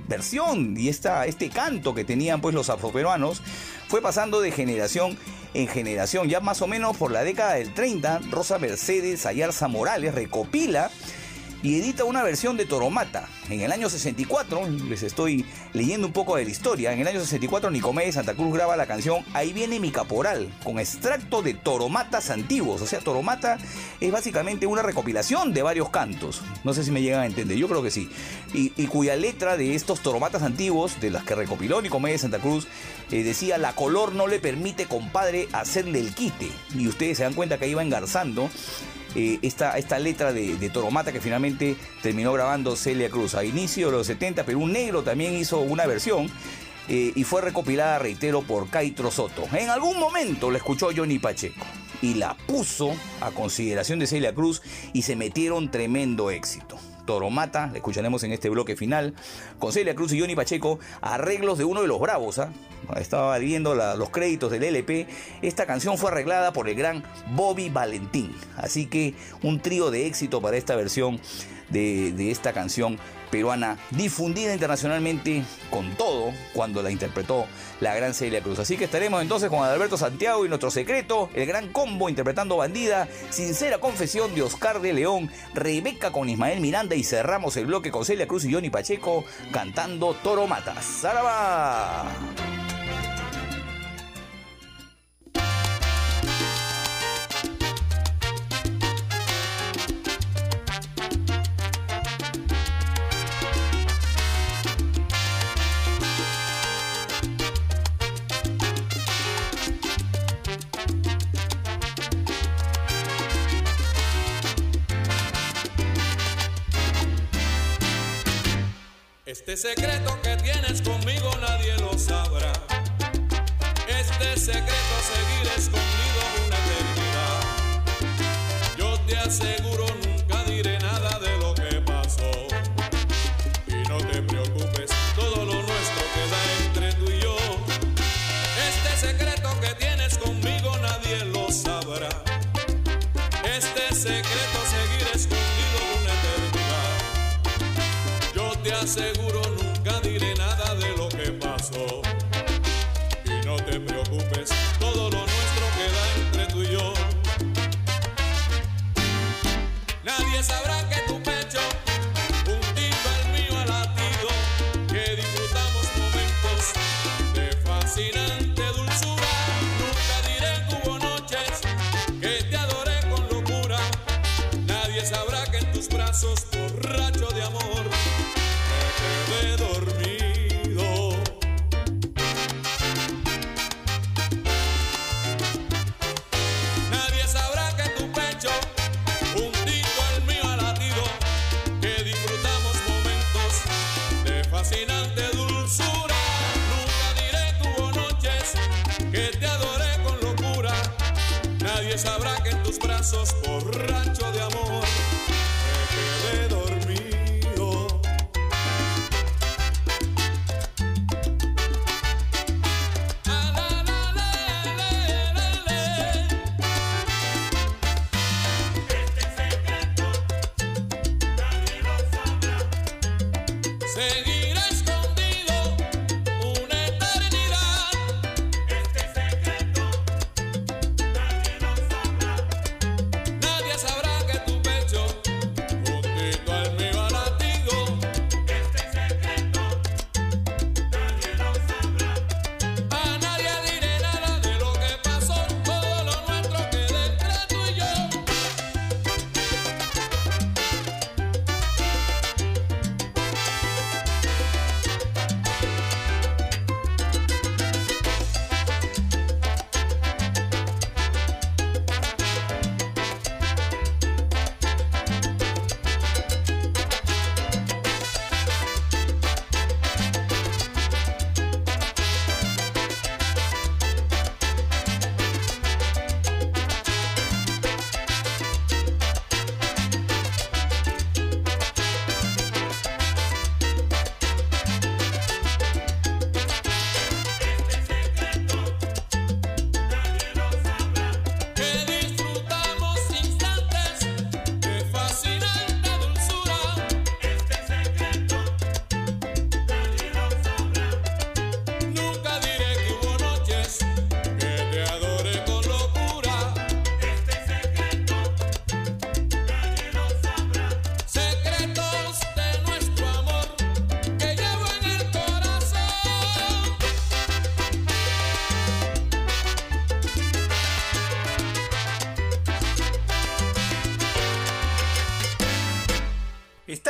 versión y esta, este canto que tenían pues los afroperuanos fue pasando de generación en generación. Ya más o menos por la década del 30, Rosa Mercedes Ayarza Morales recopila y edita una versión de Toromata. En el año 64, les estoy leyendo un poco de la historia, en el año 64 Nicomedes Santa Cruz graba la canción Ahí viene mi caporal, con extracto de Toromatas antiguos. O sea, Toromata es básicamente una recopilación de varios cantos. No sé si me llegan a entender, yo creo que sí. Y, cuya letra de estos Toromatas antiguos, de las que recopiló Nicomedes Santa Cruz, eh, decía, la color no le permite, compadre, hacerle el quite. Y ustedes se dan cuenta que iba engarzando eh, esta, esta letra de, de, Toromata que finalmente terminó grabando Celia Cruz a inicio de los 70, pero un negro también hizo una versión eh, y fue recopilada, reitero, por Caitro Soto. En algún momento la escuchó Johnny Pacheco y la puso a consideración de Celia Cruz y se metieron tremendo éxito. Toromata, la escucharemos en este bloque final, con Celia Cruz y Johnny Pacheco, arreglos de uno de los bravos. ¿ah? Estaba viendo los créditos del LP. Esta canción fue arreglada por el gran Bobby Valentín. Así que un trío de éxito para esta versión de esta canción peruana difundida internacionalmente con todo cuando la interpretó la gran Celia Cruz. Así que estaremos entonces con Adalberto Santiago y nuestro secreto, el gran combo interpretando Bandida, Sincera Confesión de Oscar de León, Rebeca con Ismael Miranda y cerramos el bloque con Celia Cruz y Johnny Pacheco cantando Toro Mata. ¡Zaraba!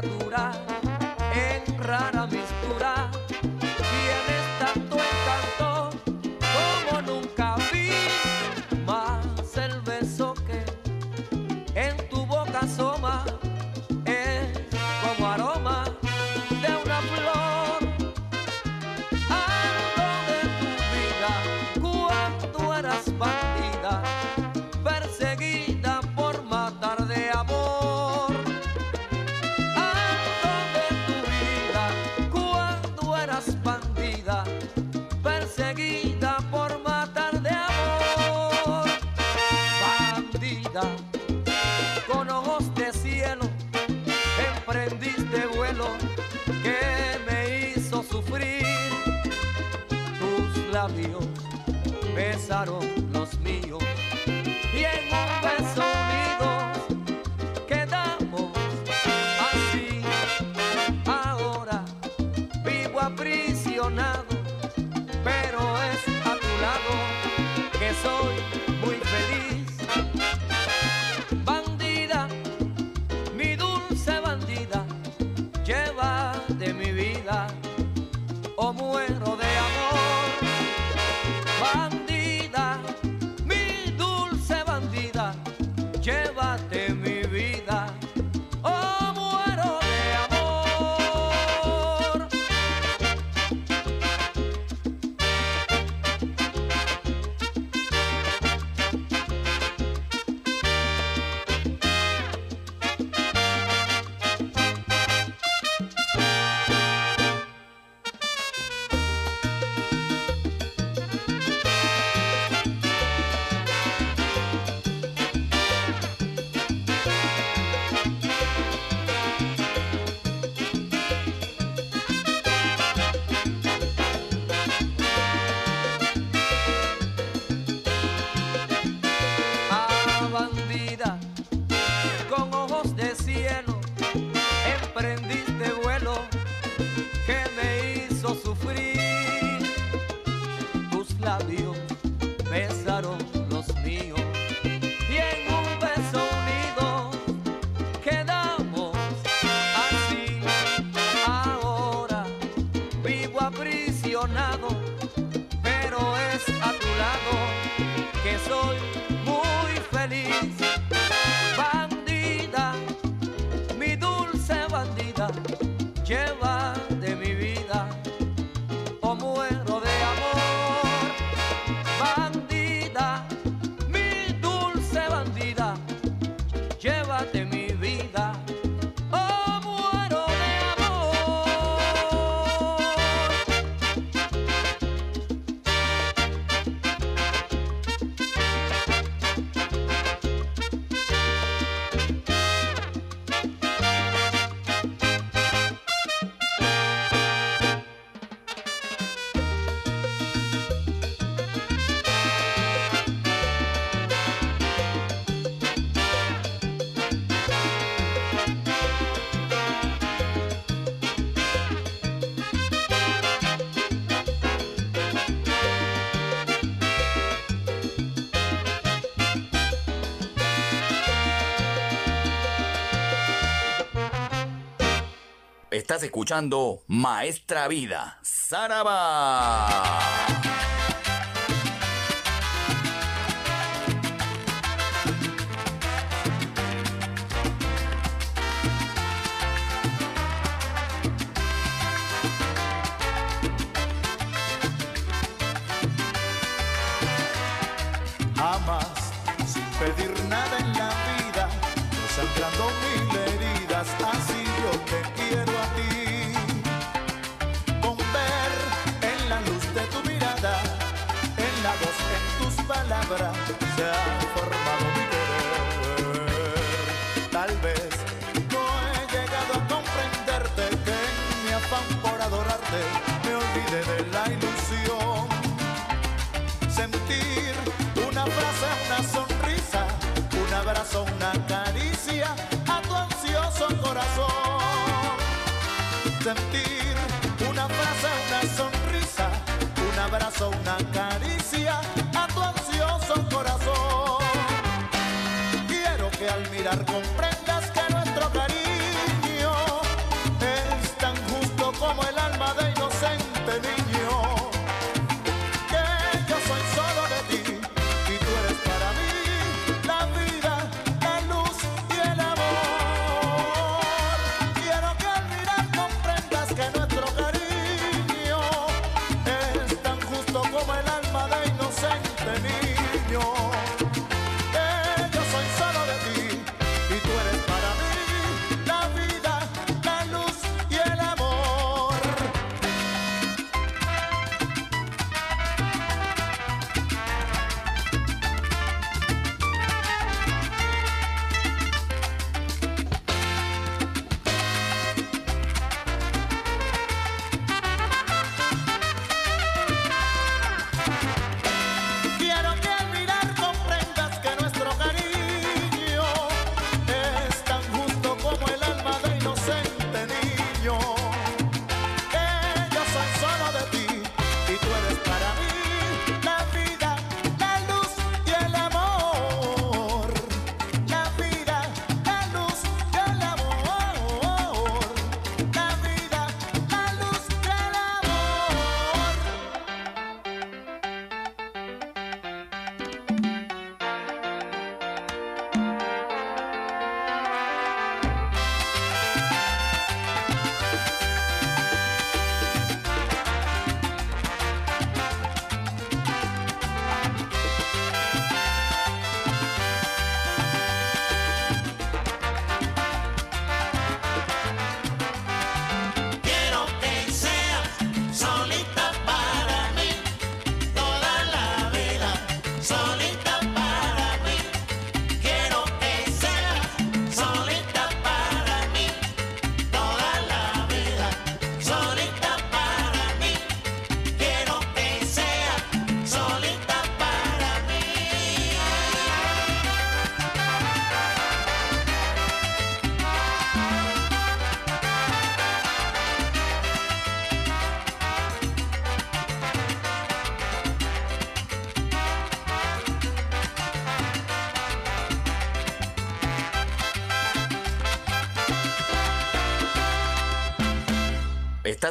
criatura en rara labios Estás escuchando Maestra Vida, Saraba.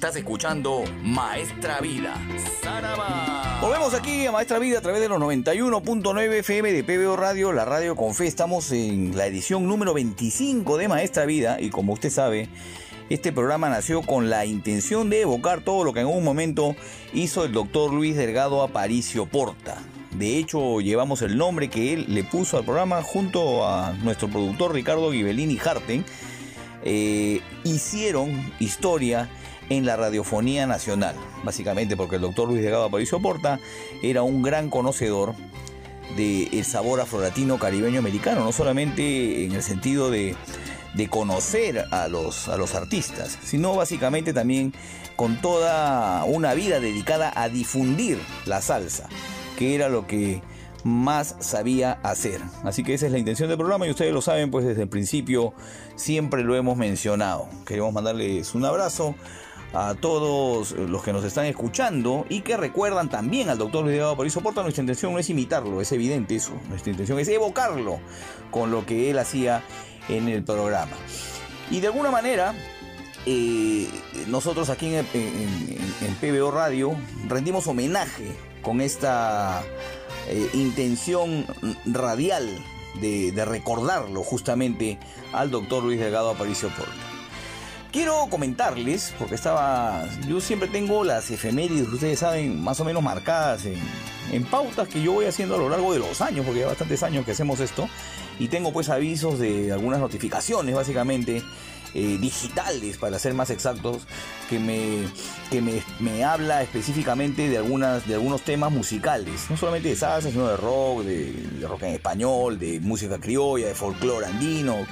Estás escuchando Maestra Vida. Saraba. Volvemos aquí a Maestra Vida a través de los 91.9 FM de PBO Radio, la radio con fe. Estamos en la edición número 25 de Maestra Vida y como usted sabe, este programa nació con la intención de evocar todo lo que en un momento hizo el doctor Luis Delgado Aparicio Porta. De hecho, llevamos el nombre que él le puso al programa junto a nuestro productor Ricardo Ghibellini Harten. Eh, hicieron historia en la radiofonía nacional, básicamente porque el doctor Luis Delgado Aparicio Porta era un gran conocedor del sabor afrolatino caribeño americano, no solamente en el sentido de, de conocer a los, a los artistas, sino básicamente también con toda una vida dedicada a difundir la salsa, que era lo que más sabía hacer. Así que esa es la intención del programa y ustedes lo saben, pues desde el principio siempre lo hemos mencionado. Queremos mandarles un abrazo a todos los que nos están escuchando y que recuerdan también al doctor Luis por eso Porta. Nuestra intención no es imitarlo, es evidente eso. Nuestra intención es evocarlo con lo que él hacía en el programa. Y de alguna manera, eh, nosotros aquí en, en, PBO Radio rendimos homenaje con esta eh, intención radial de, de, recordarlo justamente al doctor Luis Delgado Aparicio Porta. Quiero comentarles, porque estaba. Yo siempre tengo las efemérides, ustedes saben, más o menos marcadas en, en, pautas que yo voy haciendo a lo largo de los años, porque ya bastantes años que hacemos esto. Y tengo pues avisos de algunas notificaciones, básicamente, eh, digitales, para ser más exactos, que me, que me, me, habla específicamente de, algunas, de algunos temas musicales. No solamente de salsa, sino de rock, de, de rock en español, de música criolla, de folclore andino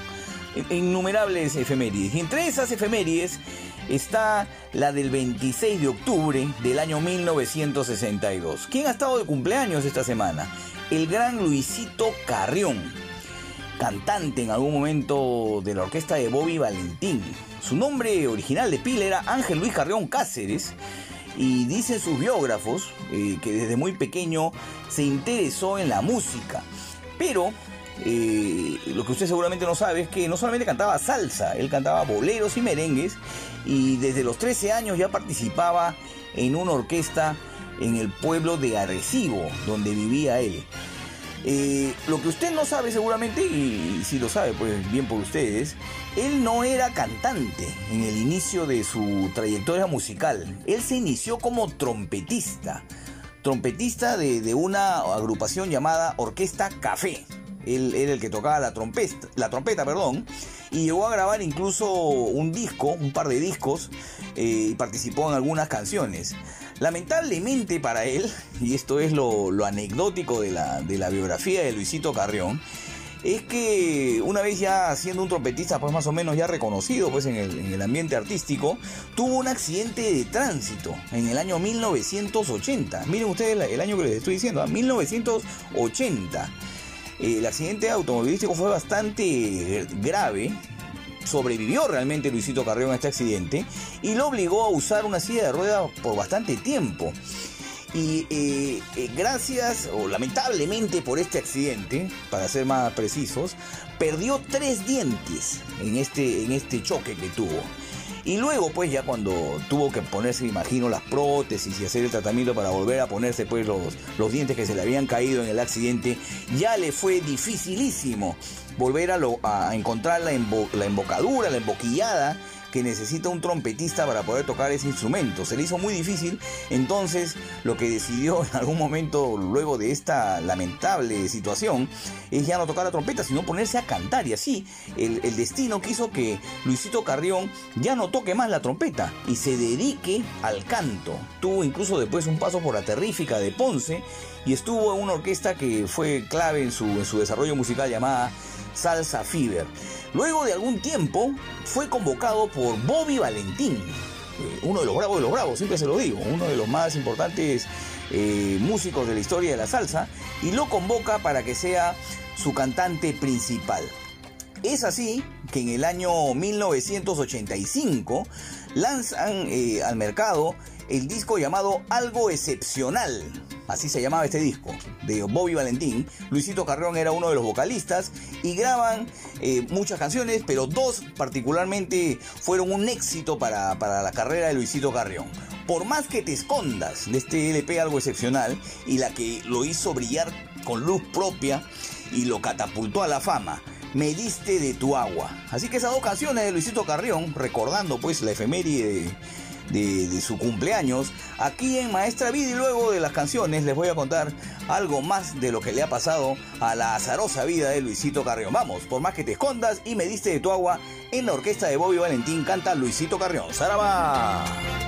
innumerables efemérides. Y entre esas efemérides está la del 26 de octubre del año 1962. ¿Quién ha estado de cumpleaños esta semana? El gran Luisito Carrión, cantante en algún momento de la orquesta de Bobby Valentín. Su nombre original de pila era Ángel Luis Carrión Cáceres y dicen sus biógrafos eh, que desde muy pequeño se interesó en la música. Pero eh, lo que usted seguramente no sabe es que no solamente cantaba salsa, él cantaba boleros y merengues y desde los 13 años ya participaba en una orquesta en el pueblo de Arecibo, donde vivía él. Eh, lo que usted no sabe seguramente, y, si lo sabe, pues bien por ustedes, él no era cantante en el inicio de su trayectoria musical. Él se inició como trompetista, trompetista de, de una agrupación llamada Orquesta Café él era el que tocaba la trompeta, la trompeta perdón, y llegó a grabar incluso un disco, un par de discos, eh, y participó en algunas canciones. Lamentablemente para él, <laughs> y esto es lo, anecdótico de la, de la biografía de Luisito Carrión, es que una vez ya siendo un trompetista pues más o menos ya reconocido pues en el, en el, ambiente artístico, tuvo un accidente de tránsito en el año 1980. Miren ustedes el, año que les estoy diciendo, 1980. El accidente automovilístico fue bastante grave. Sobrevivió realmente Luisito Carrión a este accidente y lo obligó a usar una silla de ruedas por bastante tiempo. Y eh, eh, gracias, o lamentablemente por este accidente, para ser más precisos, perdió tres dientes en este, en este choque que tuvo. Y luego, pues ya cuando tuvo que ponerse, imagino, las prótesis y hacer el tratamiento para volver a ponerse pues los, los dientes que se le habían caído en el accidente, ya le fue dificilísimo volver a, lo, a encontrar la, la embocadura, la emboquillada necesita un trompetista para poder tocar ese instrumento. Se le hizo muy difícil, entonces lo que decidió <laughs> en algún momento, luego de esta lamentable situación, es ya no tocar la trompeta, sino ponerse a cantar. Y así el, destino quiso que Luisito Carrión ya no toque más la trompeta y se dedique al canto. Tuvo incluso después un paso por la terrífica de Ponce y estuvo en una orquesta que fue clave en su desarrollo musical llamada Salsa Fever. Luego de algún tiempo fue convocado por Bobby Valentín, eh, uno de los bravos de los bravos, siempre se lo digo, uno de los más importantes eh, músicos de la historia de la salsa, y lo convoca para que sea su cantante principal. Es así que en el año 1985 lanzan eh, al mercado el disco llamado Algo Excepcional. Así se llamaba este disco, de Bobby Valentín. Luisito Carrión era uno de los vocalistas y graban eh, muchas canciones, pero dos particularmente fueron un éxito para, para la carrera de Luisito Carrión. Por más que te escondas de este LP algo excepcional y la que lo hizo brillar con luz propia y lo catapultó a la fama. Me diste de tu agua. Así que esas dos canciones de Luisito Carrión, recordando pues la efeméride de, de, su cumpleaños, aquí en Maestra Vida y luego de las canciones les voy a contar algo más de lo que le ha pasado a la azarosa vida de Luisito Carrión. Vamos, por más que te escondas y me diste de tu agua, en la orquesta de Bobby Valentín canta Luisito Carrión. ¡Saraba!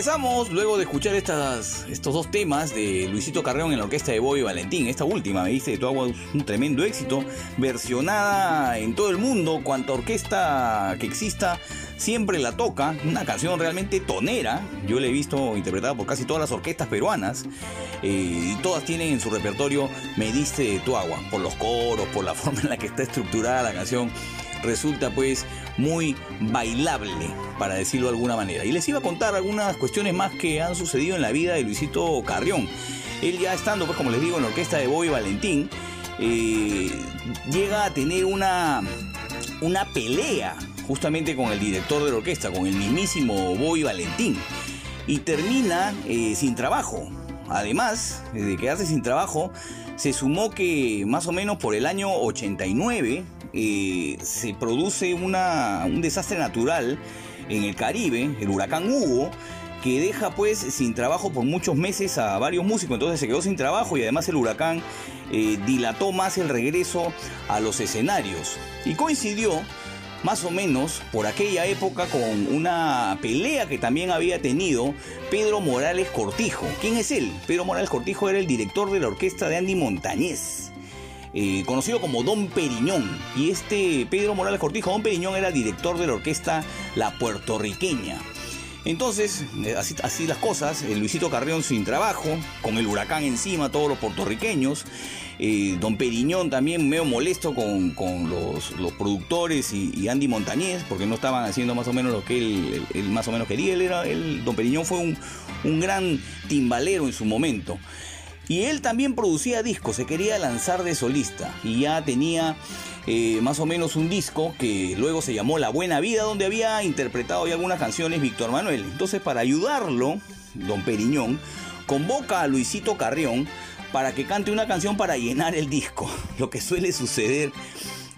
Regresamos luego de escuchar estas, estos dos temas de Luisito Carreón en la orquesta de Boy Valentín. Esta última, me dice, de tu agua un tremendo éxito, versionada en todo el mundo, cuanta orquesta que exista siempre la toca, una canción realmente tonera, yo la he visto interpretada por casi todas las orquestas peruanas eh, y todas tienen en su repertorio Me diste de tu agua, por los coros, por la <laughs> forma en la que está estructurada la canción resulta pues muy bailable, para decirlo de alguna manera. Y les iba a contar algunas cuestiones más que han sucedido en la vida de Luisito Carrión. Él ya estando, pues como les digo, en la orquesta de Bobby Valentín, eh, llega a tener una, una pelea justamente con el director de la orquesta, con el mismísimo Bobby Valentín, y termina eh, sin trabajo. Además de quedarse sin trabajo, se sumó que más o menos por el año 89 se produce un desastre natural en el Caribe, el huracán Hugo, que deja pues sin trabajo por muchos meses a varios músicos, entonces se quedó sin trabajo y además el huracán eh, dilató más el regreso a los escenarios. Y coincidió más o menos por aquella época con una pelea que también había tenido Pedro Morales Cortijo. ¿Quién es él? Pedro Morales Cortijo era el director de la orquesta de Andy Montañez. Eh, conocido como Don Periñón. Y este Pedro Morales Cortijo, Don Periñón, era director de la orquesta La Puertorriqueña. Entonces, eh, así, las cosas, el Luisito Carrión sin trabajo, con el huracán encima, todos los puertorriqueños. Eh, don Periñón también medio molesto con, los, productores y, Andy Montañez, porque no estaban haciendo más o menos lo que él, más o menos quería. Él era, don Periñón fue un, un gran timbalero en su momento. Y él también producía discos, se quería lanzar de solista y ya tenía eh, más o menos un disco que luego se llamó La Buena Vida, donde había interpretado ya algunas canciones Víctor Manuel. Entonces, para ayudarlo, don Periñón convoca a Luisito Carrión para que cante una canción para llenar el disco, <laughs> lo que suele suceder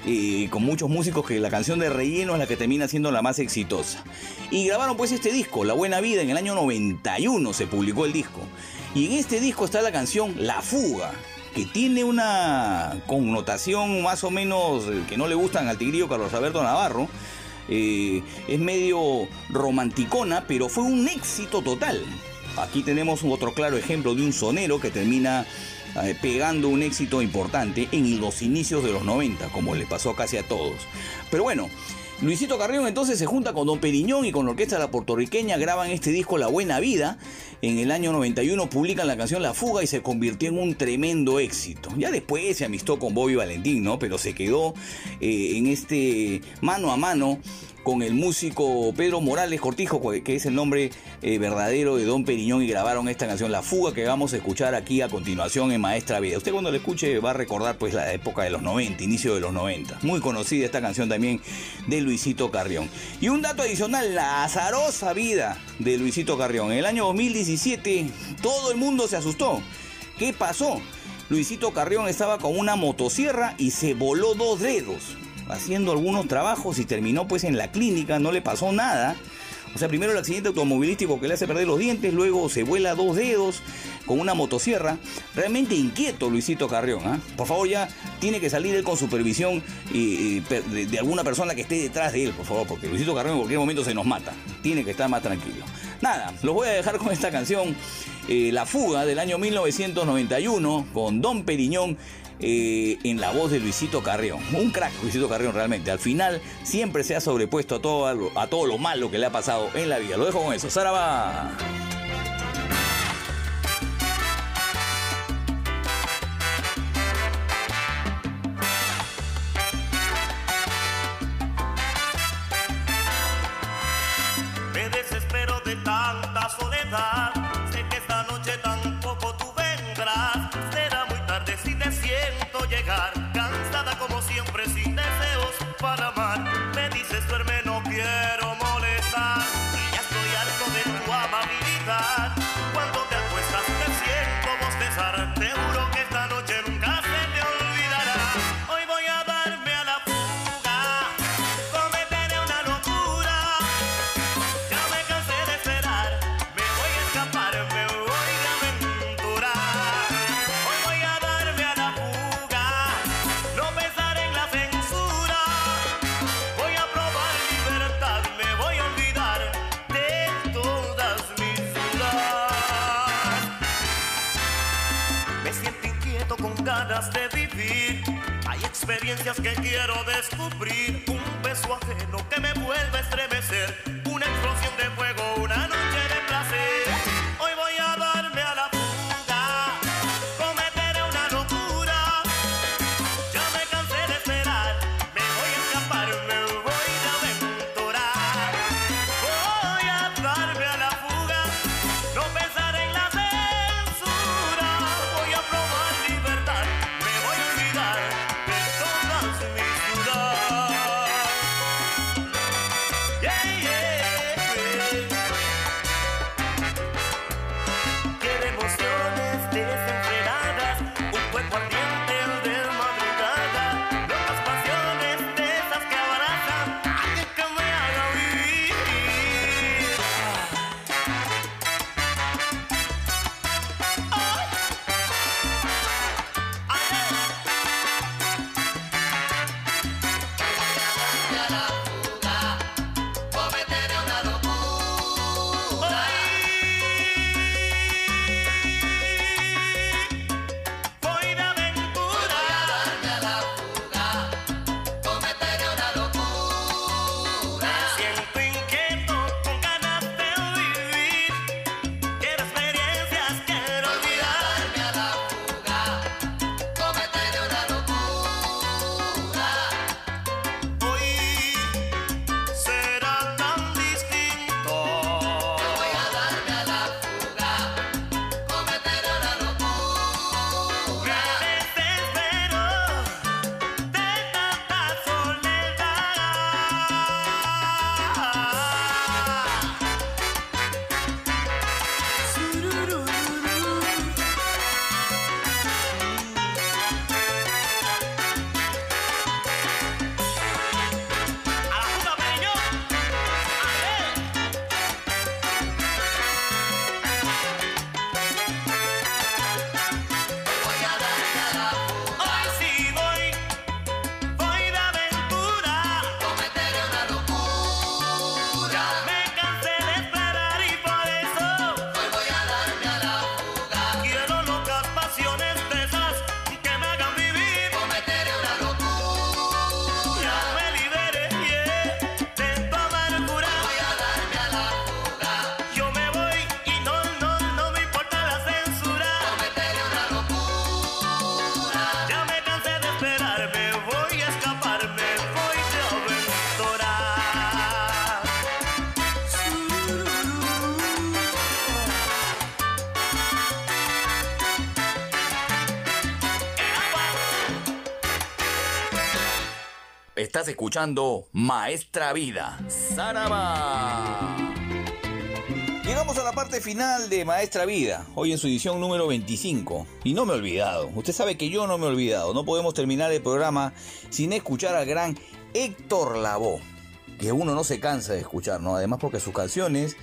eh, con muchos músicos que la canción de relleno es la que termina siendo la más exitosa. Y grabaron pues este disco, La Buena Vida, en el año 91 se publicó el disco. Y en este disco está la canción La Fuga, que tiene una connotación más o menos eh, que no le gustan al tigrillo Carlos Alberto Navarro. Eh, es medio romanticona, pero fue un éxito total. Aquí tenemos otro claro ejemplo de un sonero que termina eh, pegando un éxito importante en los inicios de los 90, como le pasó casi a todos. Pero bueno, Luisito Carrión entonces se junta con Don Periñón y con la orquesta la puertorriqueña, graban este disco La Buena Vida. En el año 91 publican la canción La Fuga y se convirtió en un tremendo éxito. Ya después se amistó con Bobby Valentín, ¿no? Pero se quedó eh, en este mano a mano con el músico Pedro Morales Cortijo, que es el nombre eh, verdadero de Don Periñón, y grabaron esta canción, La Fuga, que vamos a escuchar aquí a continuación en Maestra Vida. Usted cuando la escuche va a recordar pues la época de los 90, inicio de los 90. Muy conocida esta canción también de Luisito Carrión. Y un dato adicional, la azarosa vida de Luisito Carrión. En el año 2017 todo el mundo se asustó. ¿Qué pasó? Luisito Carrión estaba con una motosierra y se voló dos dedos haciendo algunos trabajos y terminó pues en la clínica, no le pasó nada. O sea, primero el accidente automovilístico que le hace perder los dientes, luego se vuela dos dedos con una motosierra. Realmente inquieto Luisito Carrión. ¿ah? Por favor, ya tiene que salir él con supervisión y, de, alguna persona que esté detrás de él, por favor, porque Luisito Carrión en cualquier momento se nos mata. Tiene que estar más tranquilo. Nada, los voy a dejar con esta canción, eh, La Fuga del año 1991, con Don Periñón eh, en la voz de Luisito Carrión. Un crack Luisito Carrión realmente. Al final siempre se ha sobrepuesto a todo, a todo lo malo que le ha pasado en la vida. Lo dejo con eso. Sara va. Me desespero de tanta soledad que quiero descubrir, un beso ajeno que me vuelve a estremecer, una explosión de fuego, una Estás escuchando Maestra Vida. Saraba. Llegamos a la parte final de Maestra Vida, hoy en su edición número 25. Y no me he olvidado, usted sabe que yo no me he olvidado, no podemos terminar el programa sin escuchar al gran Héctor Lavoe, que uno no se cansa de escuchar, ¿no? Además porque sus canciones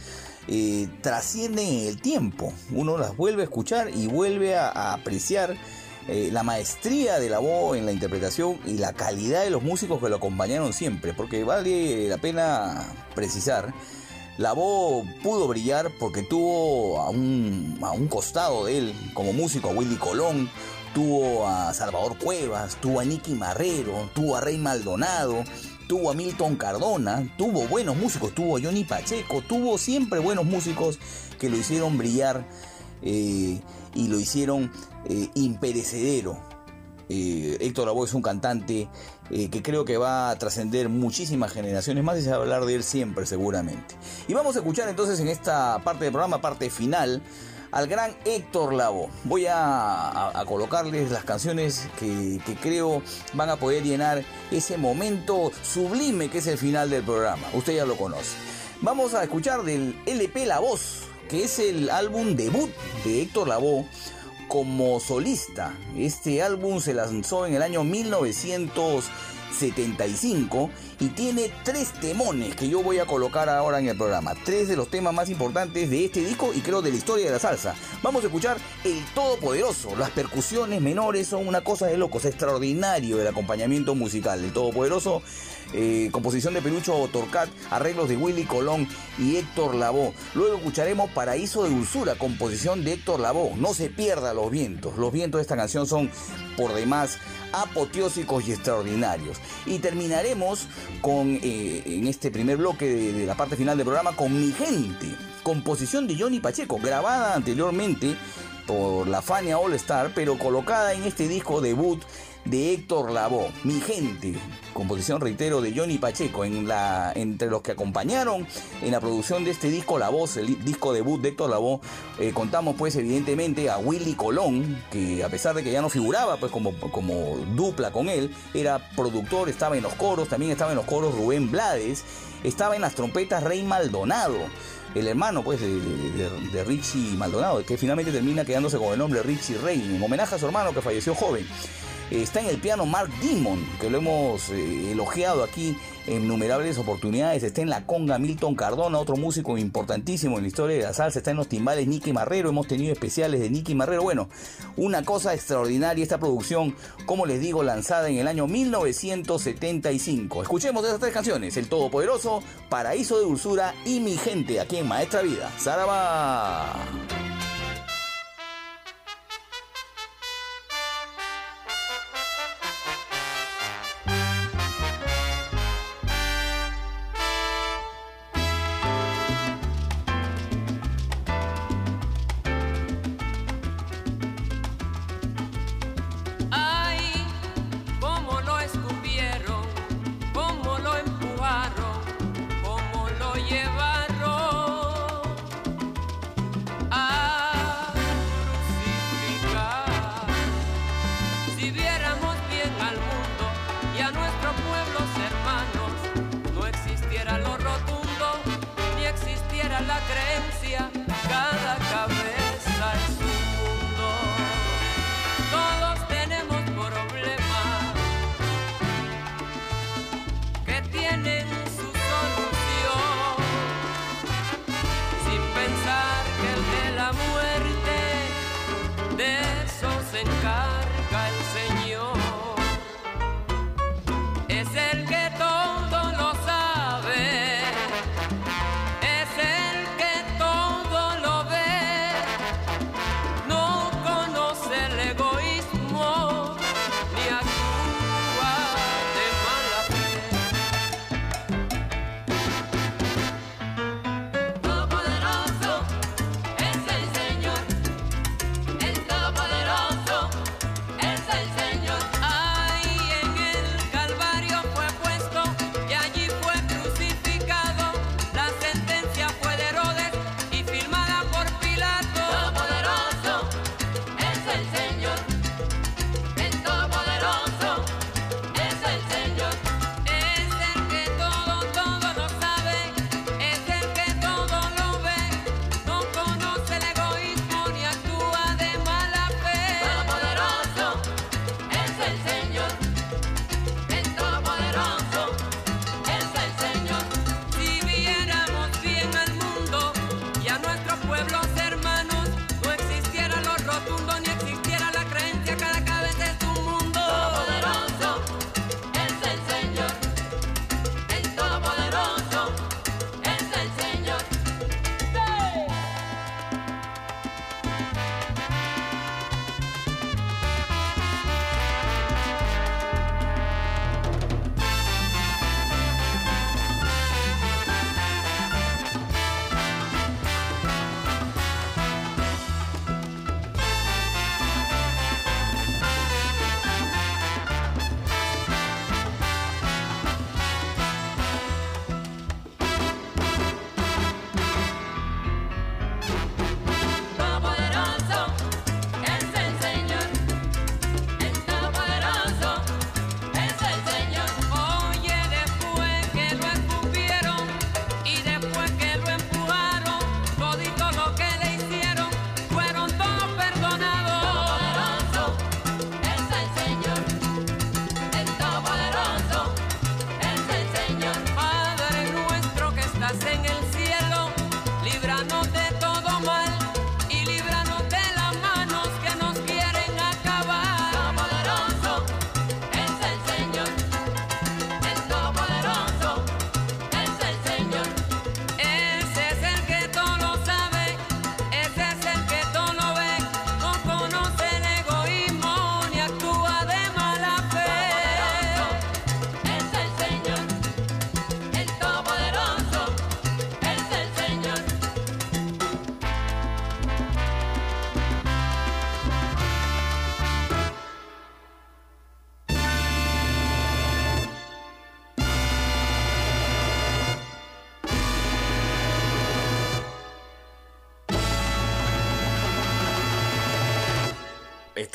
eh, trascienden en el tiempo, uno las vuelve a escuchar y vuelve a apreciar eh, la maestría de la voz en la interpretación y la calidad de los músicos que lo acompañaron siempre, porque vale la pena precisar, la voz pudo brillar porque tuvo a un, a un costado de él como músico a Willy Colón, tuvo a Salvador Cuevas, tuvo a Nicky Marrero, tuvo a Rey Maldonado, tuvo a Milton Cardona, tuvo buenos músicos, tuvo a Johnny Pacheco, tuvo siempre buenos músicos que lo hicieron brillar eh, y lo hicieron eh, imperecedero. Eh, Héctor Lavoe es un cantante eh, que creo que va a trascender muchísimas generaciones más y se va a hablar de él siempre seguramente. Y vamos a escuchar entonces en esta parte del programa, parte final, al gran Héctor Lavoe. Voy a, colocarles las canciones que, que creo van a poder llenar ese momento sublime que es el final del programa. Usted ya lo conoce. Vamos a escuchar del LP La Voz, que es el álbum debut de Héctor Lavoe como solista. Este álbum se lanzó en el año 1975 y tiene tres temones que yo voy a colocar ahora en el programa. Tres de los temas más importantes de este disco y creo de la historia de la salsa. Vamos a escuchar El Todopoderoso. Las percusiones menores son una cosa de locos, extraordinario el acompañamiento musical. El Todopoderoso eh, composición de Pelucho Torcat, arreglos de Willy Colón y Héctor Lavoe. Luego escucharemos Paraíso de Dulzura, composición de Héctor Lavoe. No se pierda los vientos. Los vientos de esta canción son por demás apoteósicos y extraordinarios. Y terminaremos con, eh, en este primer bloque de, de la parte final del programa, con Mi Gente, composición de Johnny Pacheco, grabada anteriormente por la Fania All Star, pero colocada en este disco debut de Héctor Lavoe, Mi Gente, composición, reitero, de Johnny Pacheco, en la, entre los que acompañaron en la producción de este disco La Voz, el disco debut de Héctor Lavoe, eh, contamos pues evidentemente a Willy Colón, que a pesar de que ya no figuraba pues como, como dupla con él, era productor, estaba en los coros, también estaba en los coros Rubén Blades, estaba en las trompetas Rey Maldonado, el hermano pues de, de, de, Richie Maldonado, que finalmente termina quedándose con el nombre Richie Rey, en homenaje a su hermano que falleció joven. Está en el piano Mark Dimon, que lo hemos eh, elogiado aquí en innumerables oportunidades. Está en la conga Milton Cardona, otro músico importantísimo en la historia de la salsa. Está en los timbales Nicky Marrero. Hemos tenido especiales de Nicky Marrero. Bueno, una cosa extraordinaria esta producción, como les digo, lanzada en el año 1975. Escuchemos esas tres canciones: El Todopoderoso, Paraíso de Dulzura y Mi Gente, aquí en Maestra Vida. ¡Saraba!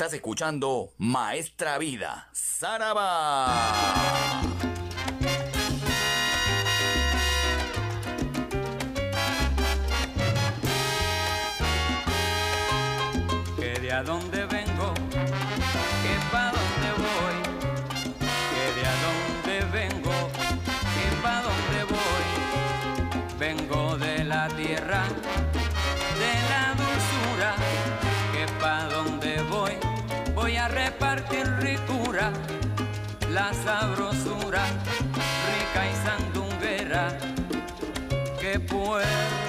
Estás escuchando Maestra Vida, Saraba. ¿Que de a dónde pirritura, la sabrosura rica y sandunguera que puede.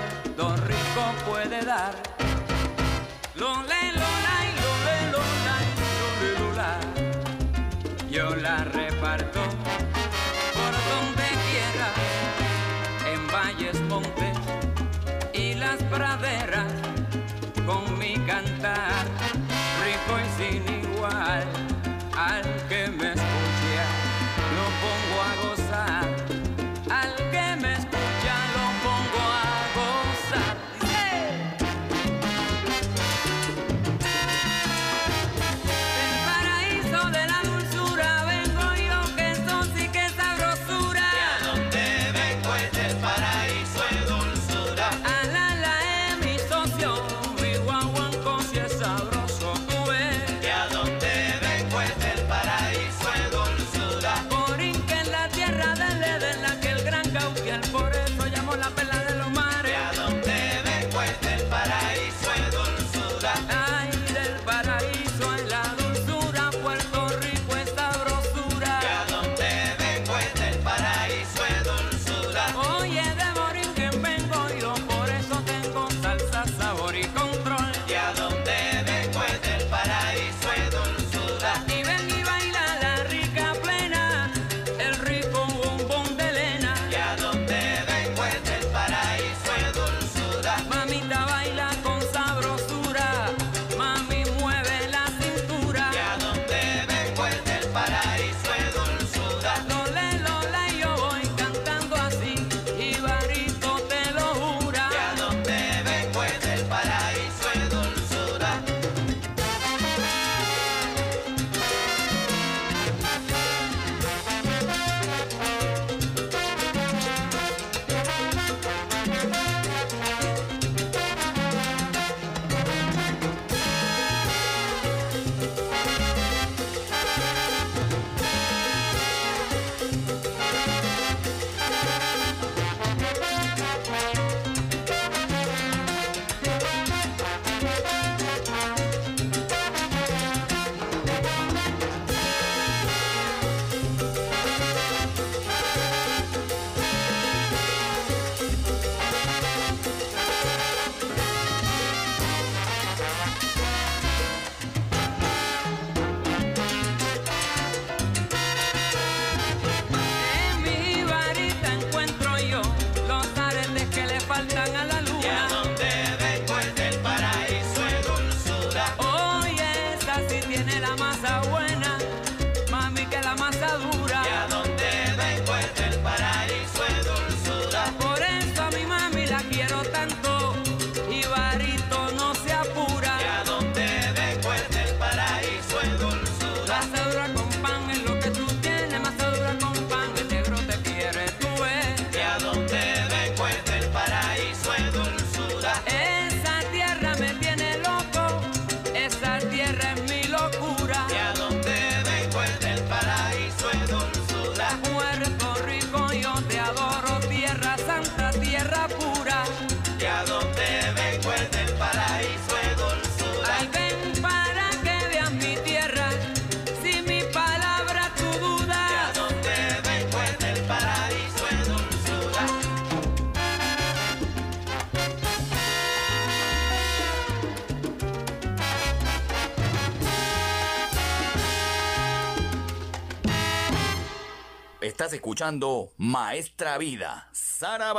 Estás escuchando Maestra Vida, Saraba.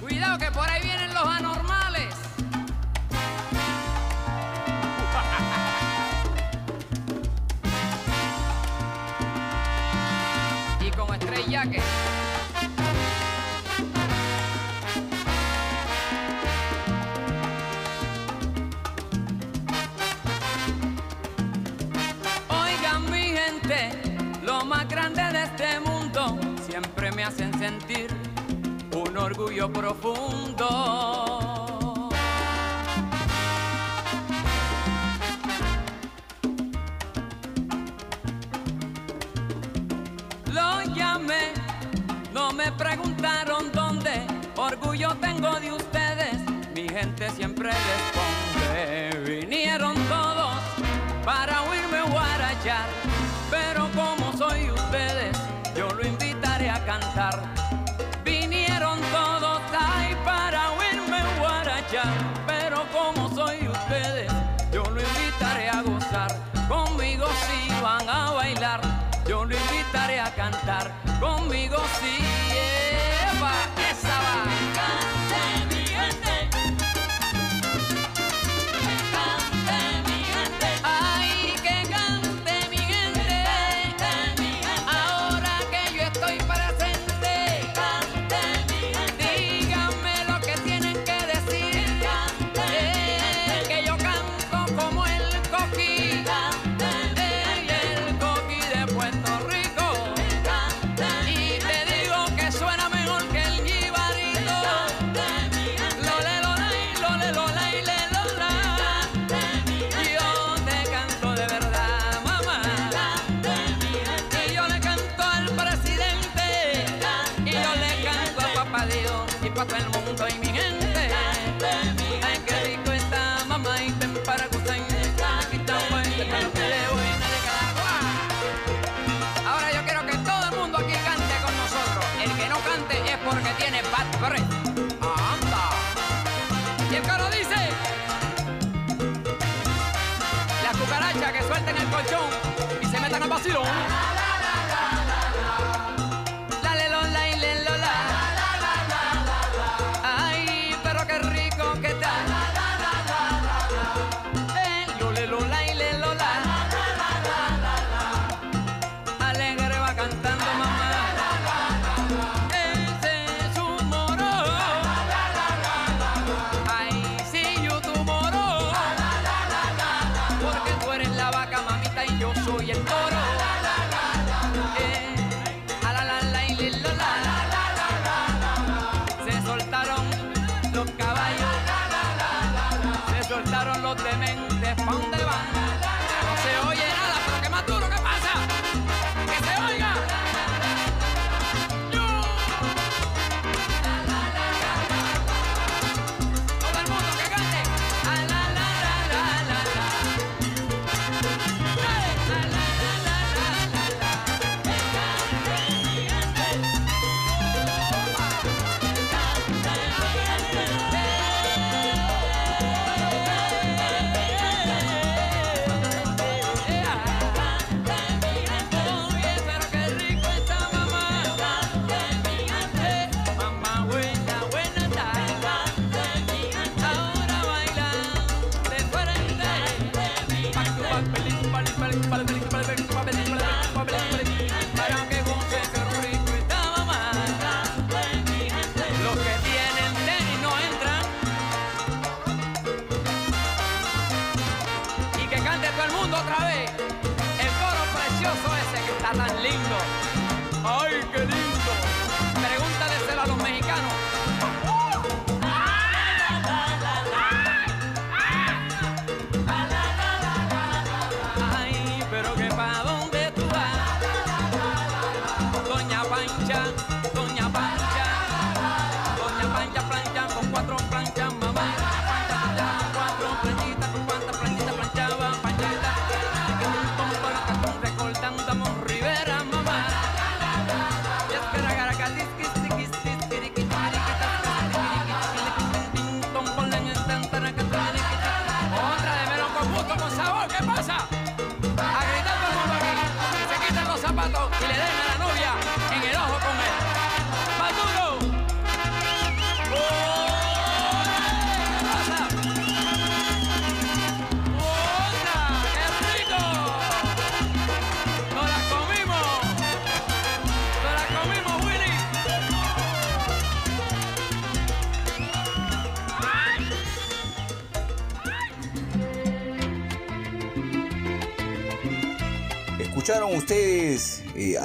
Cuidado que por ahí vienen los anormales. <laughs> y como estrella que... sentir un orgullo profundo. Lo llamé, no me preguntaron dónde, orgullo tengo de ustedes, mi gente siempre les.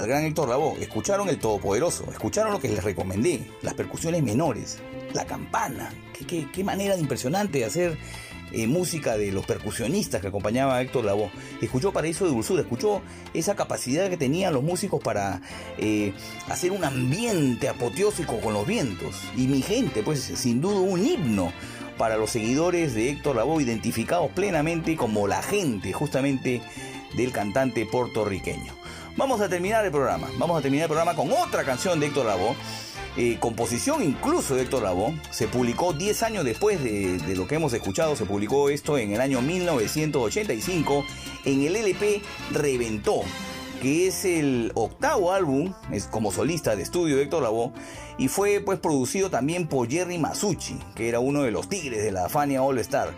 Al gran Héctor Lavoe, escucharon el Todopoderoso, escucharon lo que les recomendé, las percusiones menores, la campana. Qué, manera impresionante de hacer eh, música de los percusionistas que acompañaba a Héctor Lavoe. Escuchó Paraíso de Dulzura, escuchó esa capacidad que tenían los músicos para eh, hacer un ambiente apoteósico con los vientos. Y mi gente, pues sin duda un himno para los seguidores de Héctor Lavoe, identificados plenamente como la gente justamente del cantante puertorriqueño. Vamos a terminar el programa, vamos a terminar el programa con otra canción de Héctor Lavoe, eh, composición incluso de Héctor Lavoe, se publicó 10 años después de, lo que hemos escuchado, se publicó esto en el año 1985 en el LP Reventó, que es el octavo álbum es como solista de estudio de Héctor Lavoe y fue pues producido también por Jerry Masucci, que era uno de los tigres de la Fania All Star.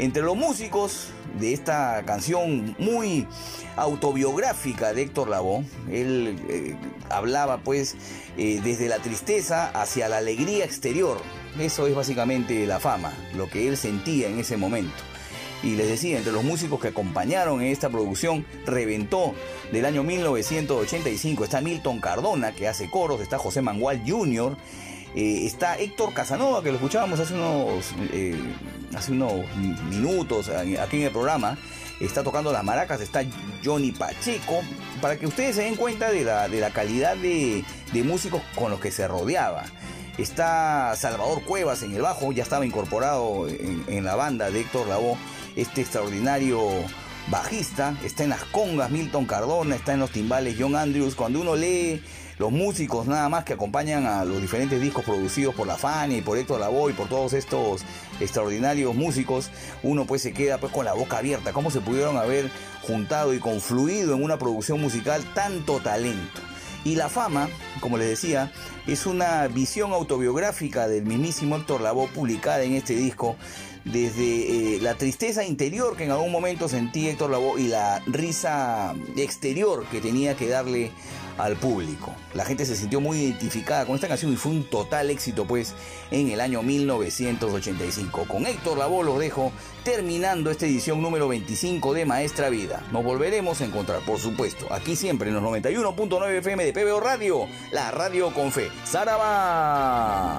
Entre los músicos de esta canción muy autobiográfica de Héctor Lavoe, él eh, hablaba pues eh, desde la tristeza hacia la alegría exterior. Eso es básicamente la fama, lo que él sentía en ese momento. Y les decía, entre los músicos que acompañaron en esta producción, reventó del año 1985. Está Milton Cardona, que hace coros, está José Mangual Jr., eh, está Héctor Casanova, que lo escuchábamos hace unos, eh, hace unos minutos aquí en el programa. Está tocando las maracas, está Johnny Pacheco, para que ustedes se den cuenta de la, de la calidad de, de músicos con los que se rodeaba. Está Salvador Cuevas en el bajo, ya estaba incorporado en, en la banda de Héctor Lavoe, este extraordinario bajista. Está en las congas Milton Cardona, está en los timbales John Andrews. Cuando uno lee los músicos nada más que acompañan a los diferentes discos producidos por la Fania y por Héctor Lavoe y por todos estos extraordinarios músicos, uno pues se queda pues con la boca abierta. ¿Cómo se pudieron haber juntado y confluido en una producción musical tanto talento? Y la fama, como les decía, es una visión autobiográfica del mismísimo Héctor Lavoe publicada en este disco desde eh, la tristeza interior que en algún momento sentí Héctor Lavoe y la risa exterior que tenía que darle al público. La gente se sintió muy identificada con esta canción y fue un total éxito pues en el año 1985. Con Héctor Lavoe los dejo terminando esta edición número 25 de Maestra Vida. Nos volveremos a encontrar, por supuesto, aquí siempre en los 91.9 FM de PBO Radio, la radio con fe. ¡Zaraba!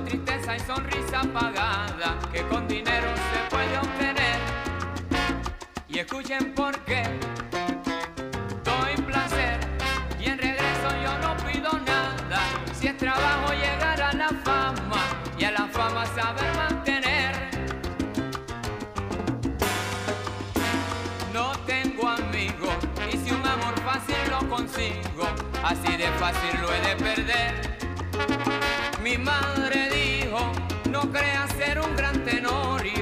Tristeza y sonrisa apagada que con dinero se puede obtener. Y escuchen por qué doy placer y en regreso yo no pido nada. Si es trabajo llegar a la fama y a la fama saber mantener. No tengo amigos y si un amor fácil lo consigo, así de fácil lo he de perder. Mi madre dijo, no creas ser un gran tenorio,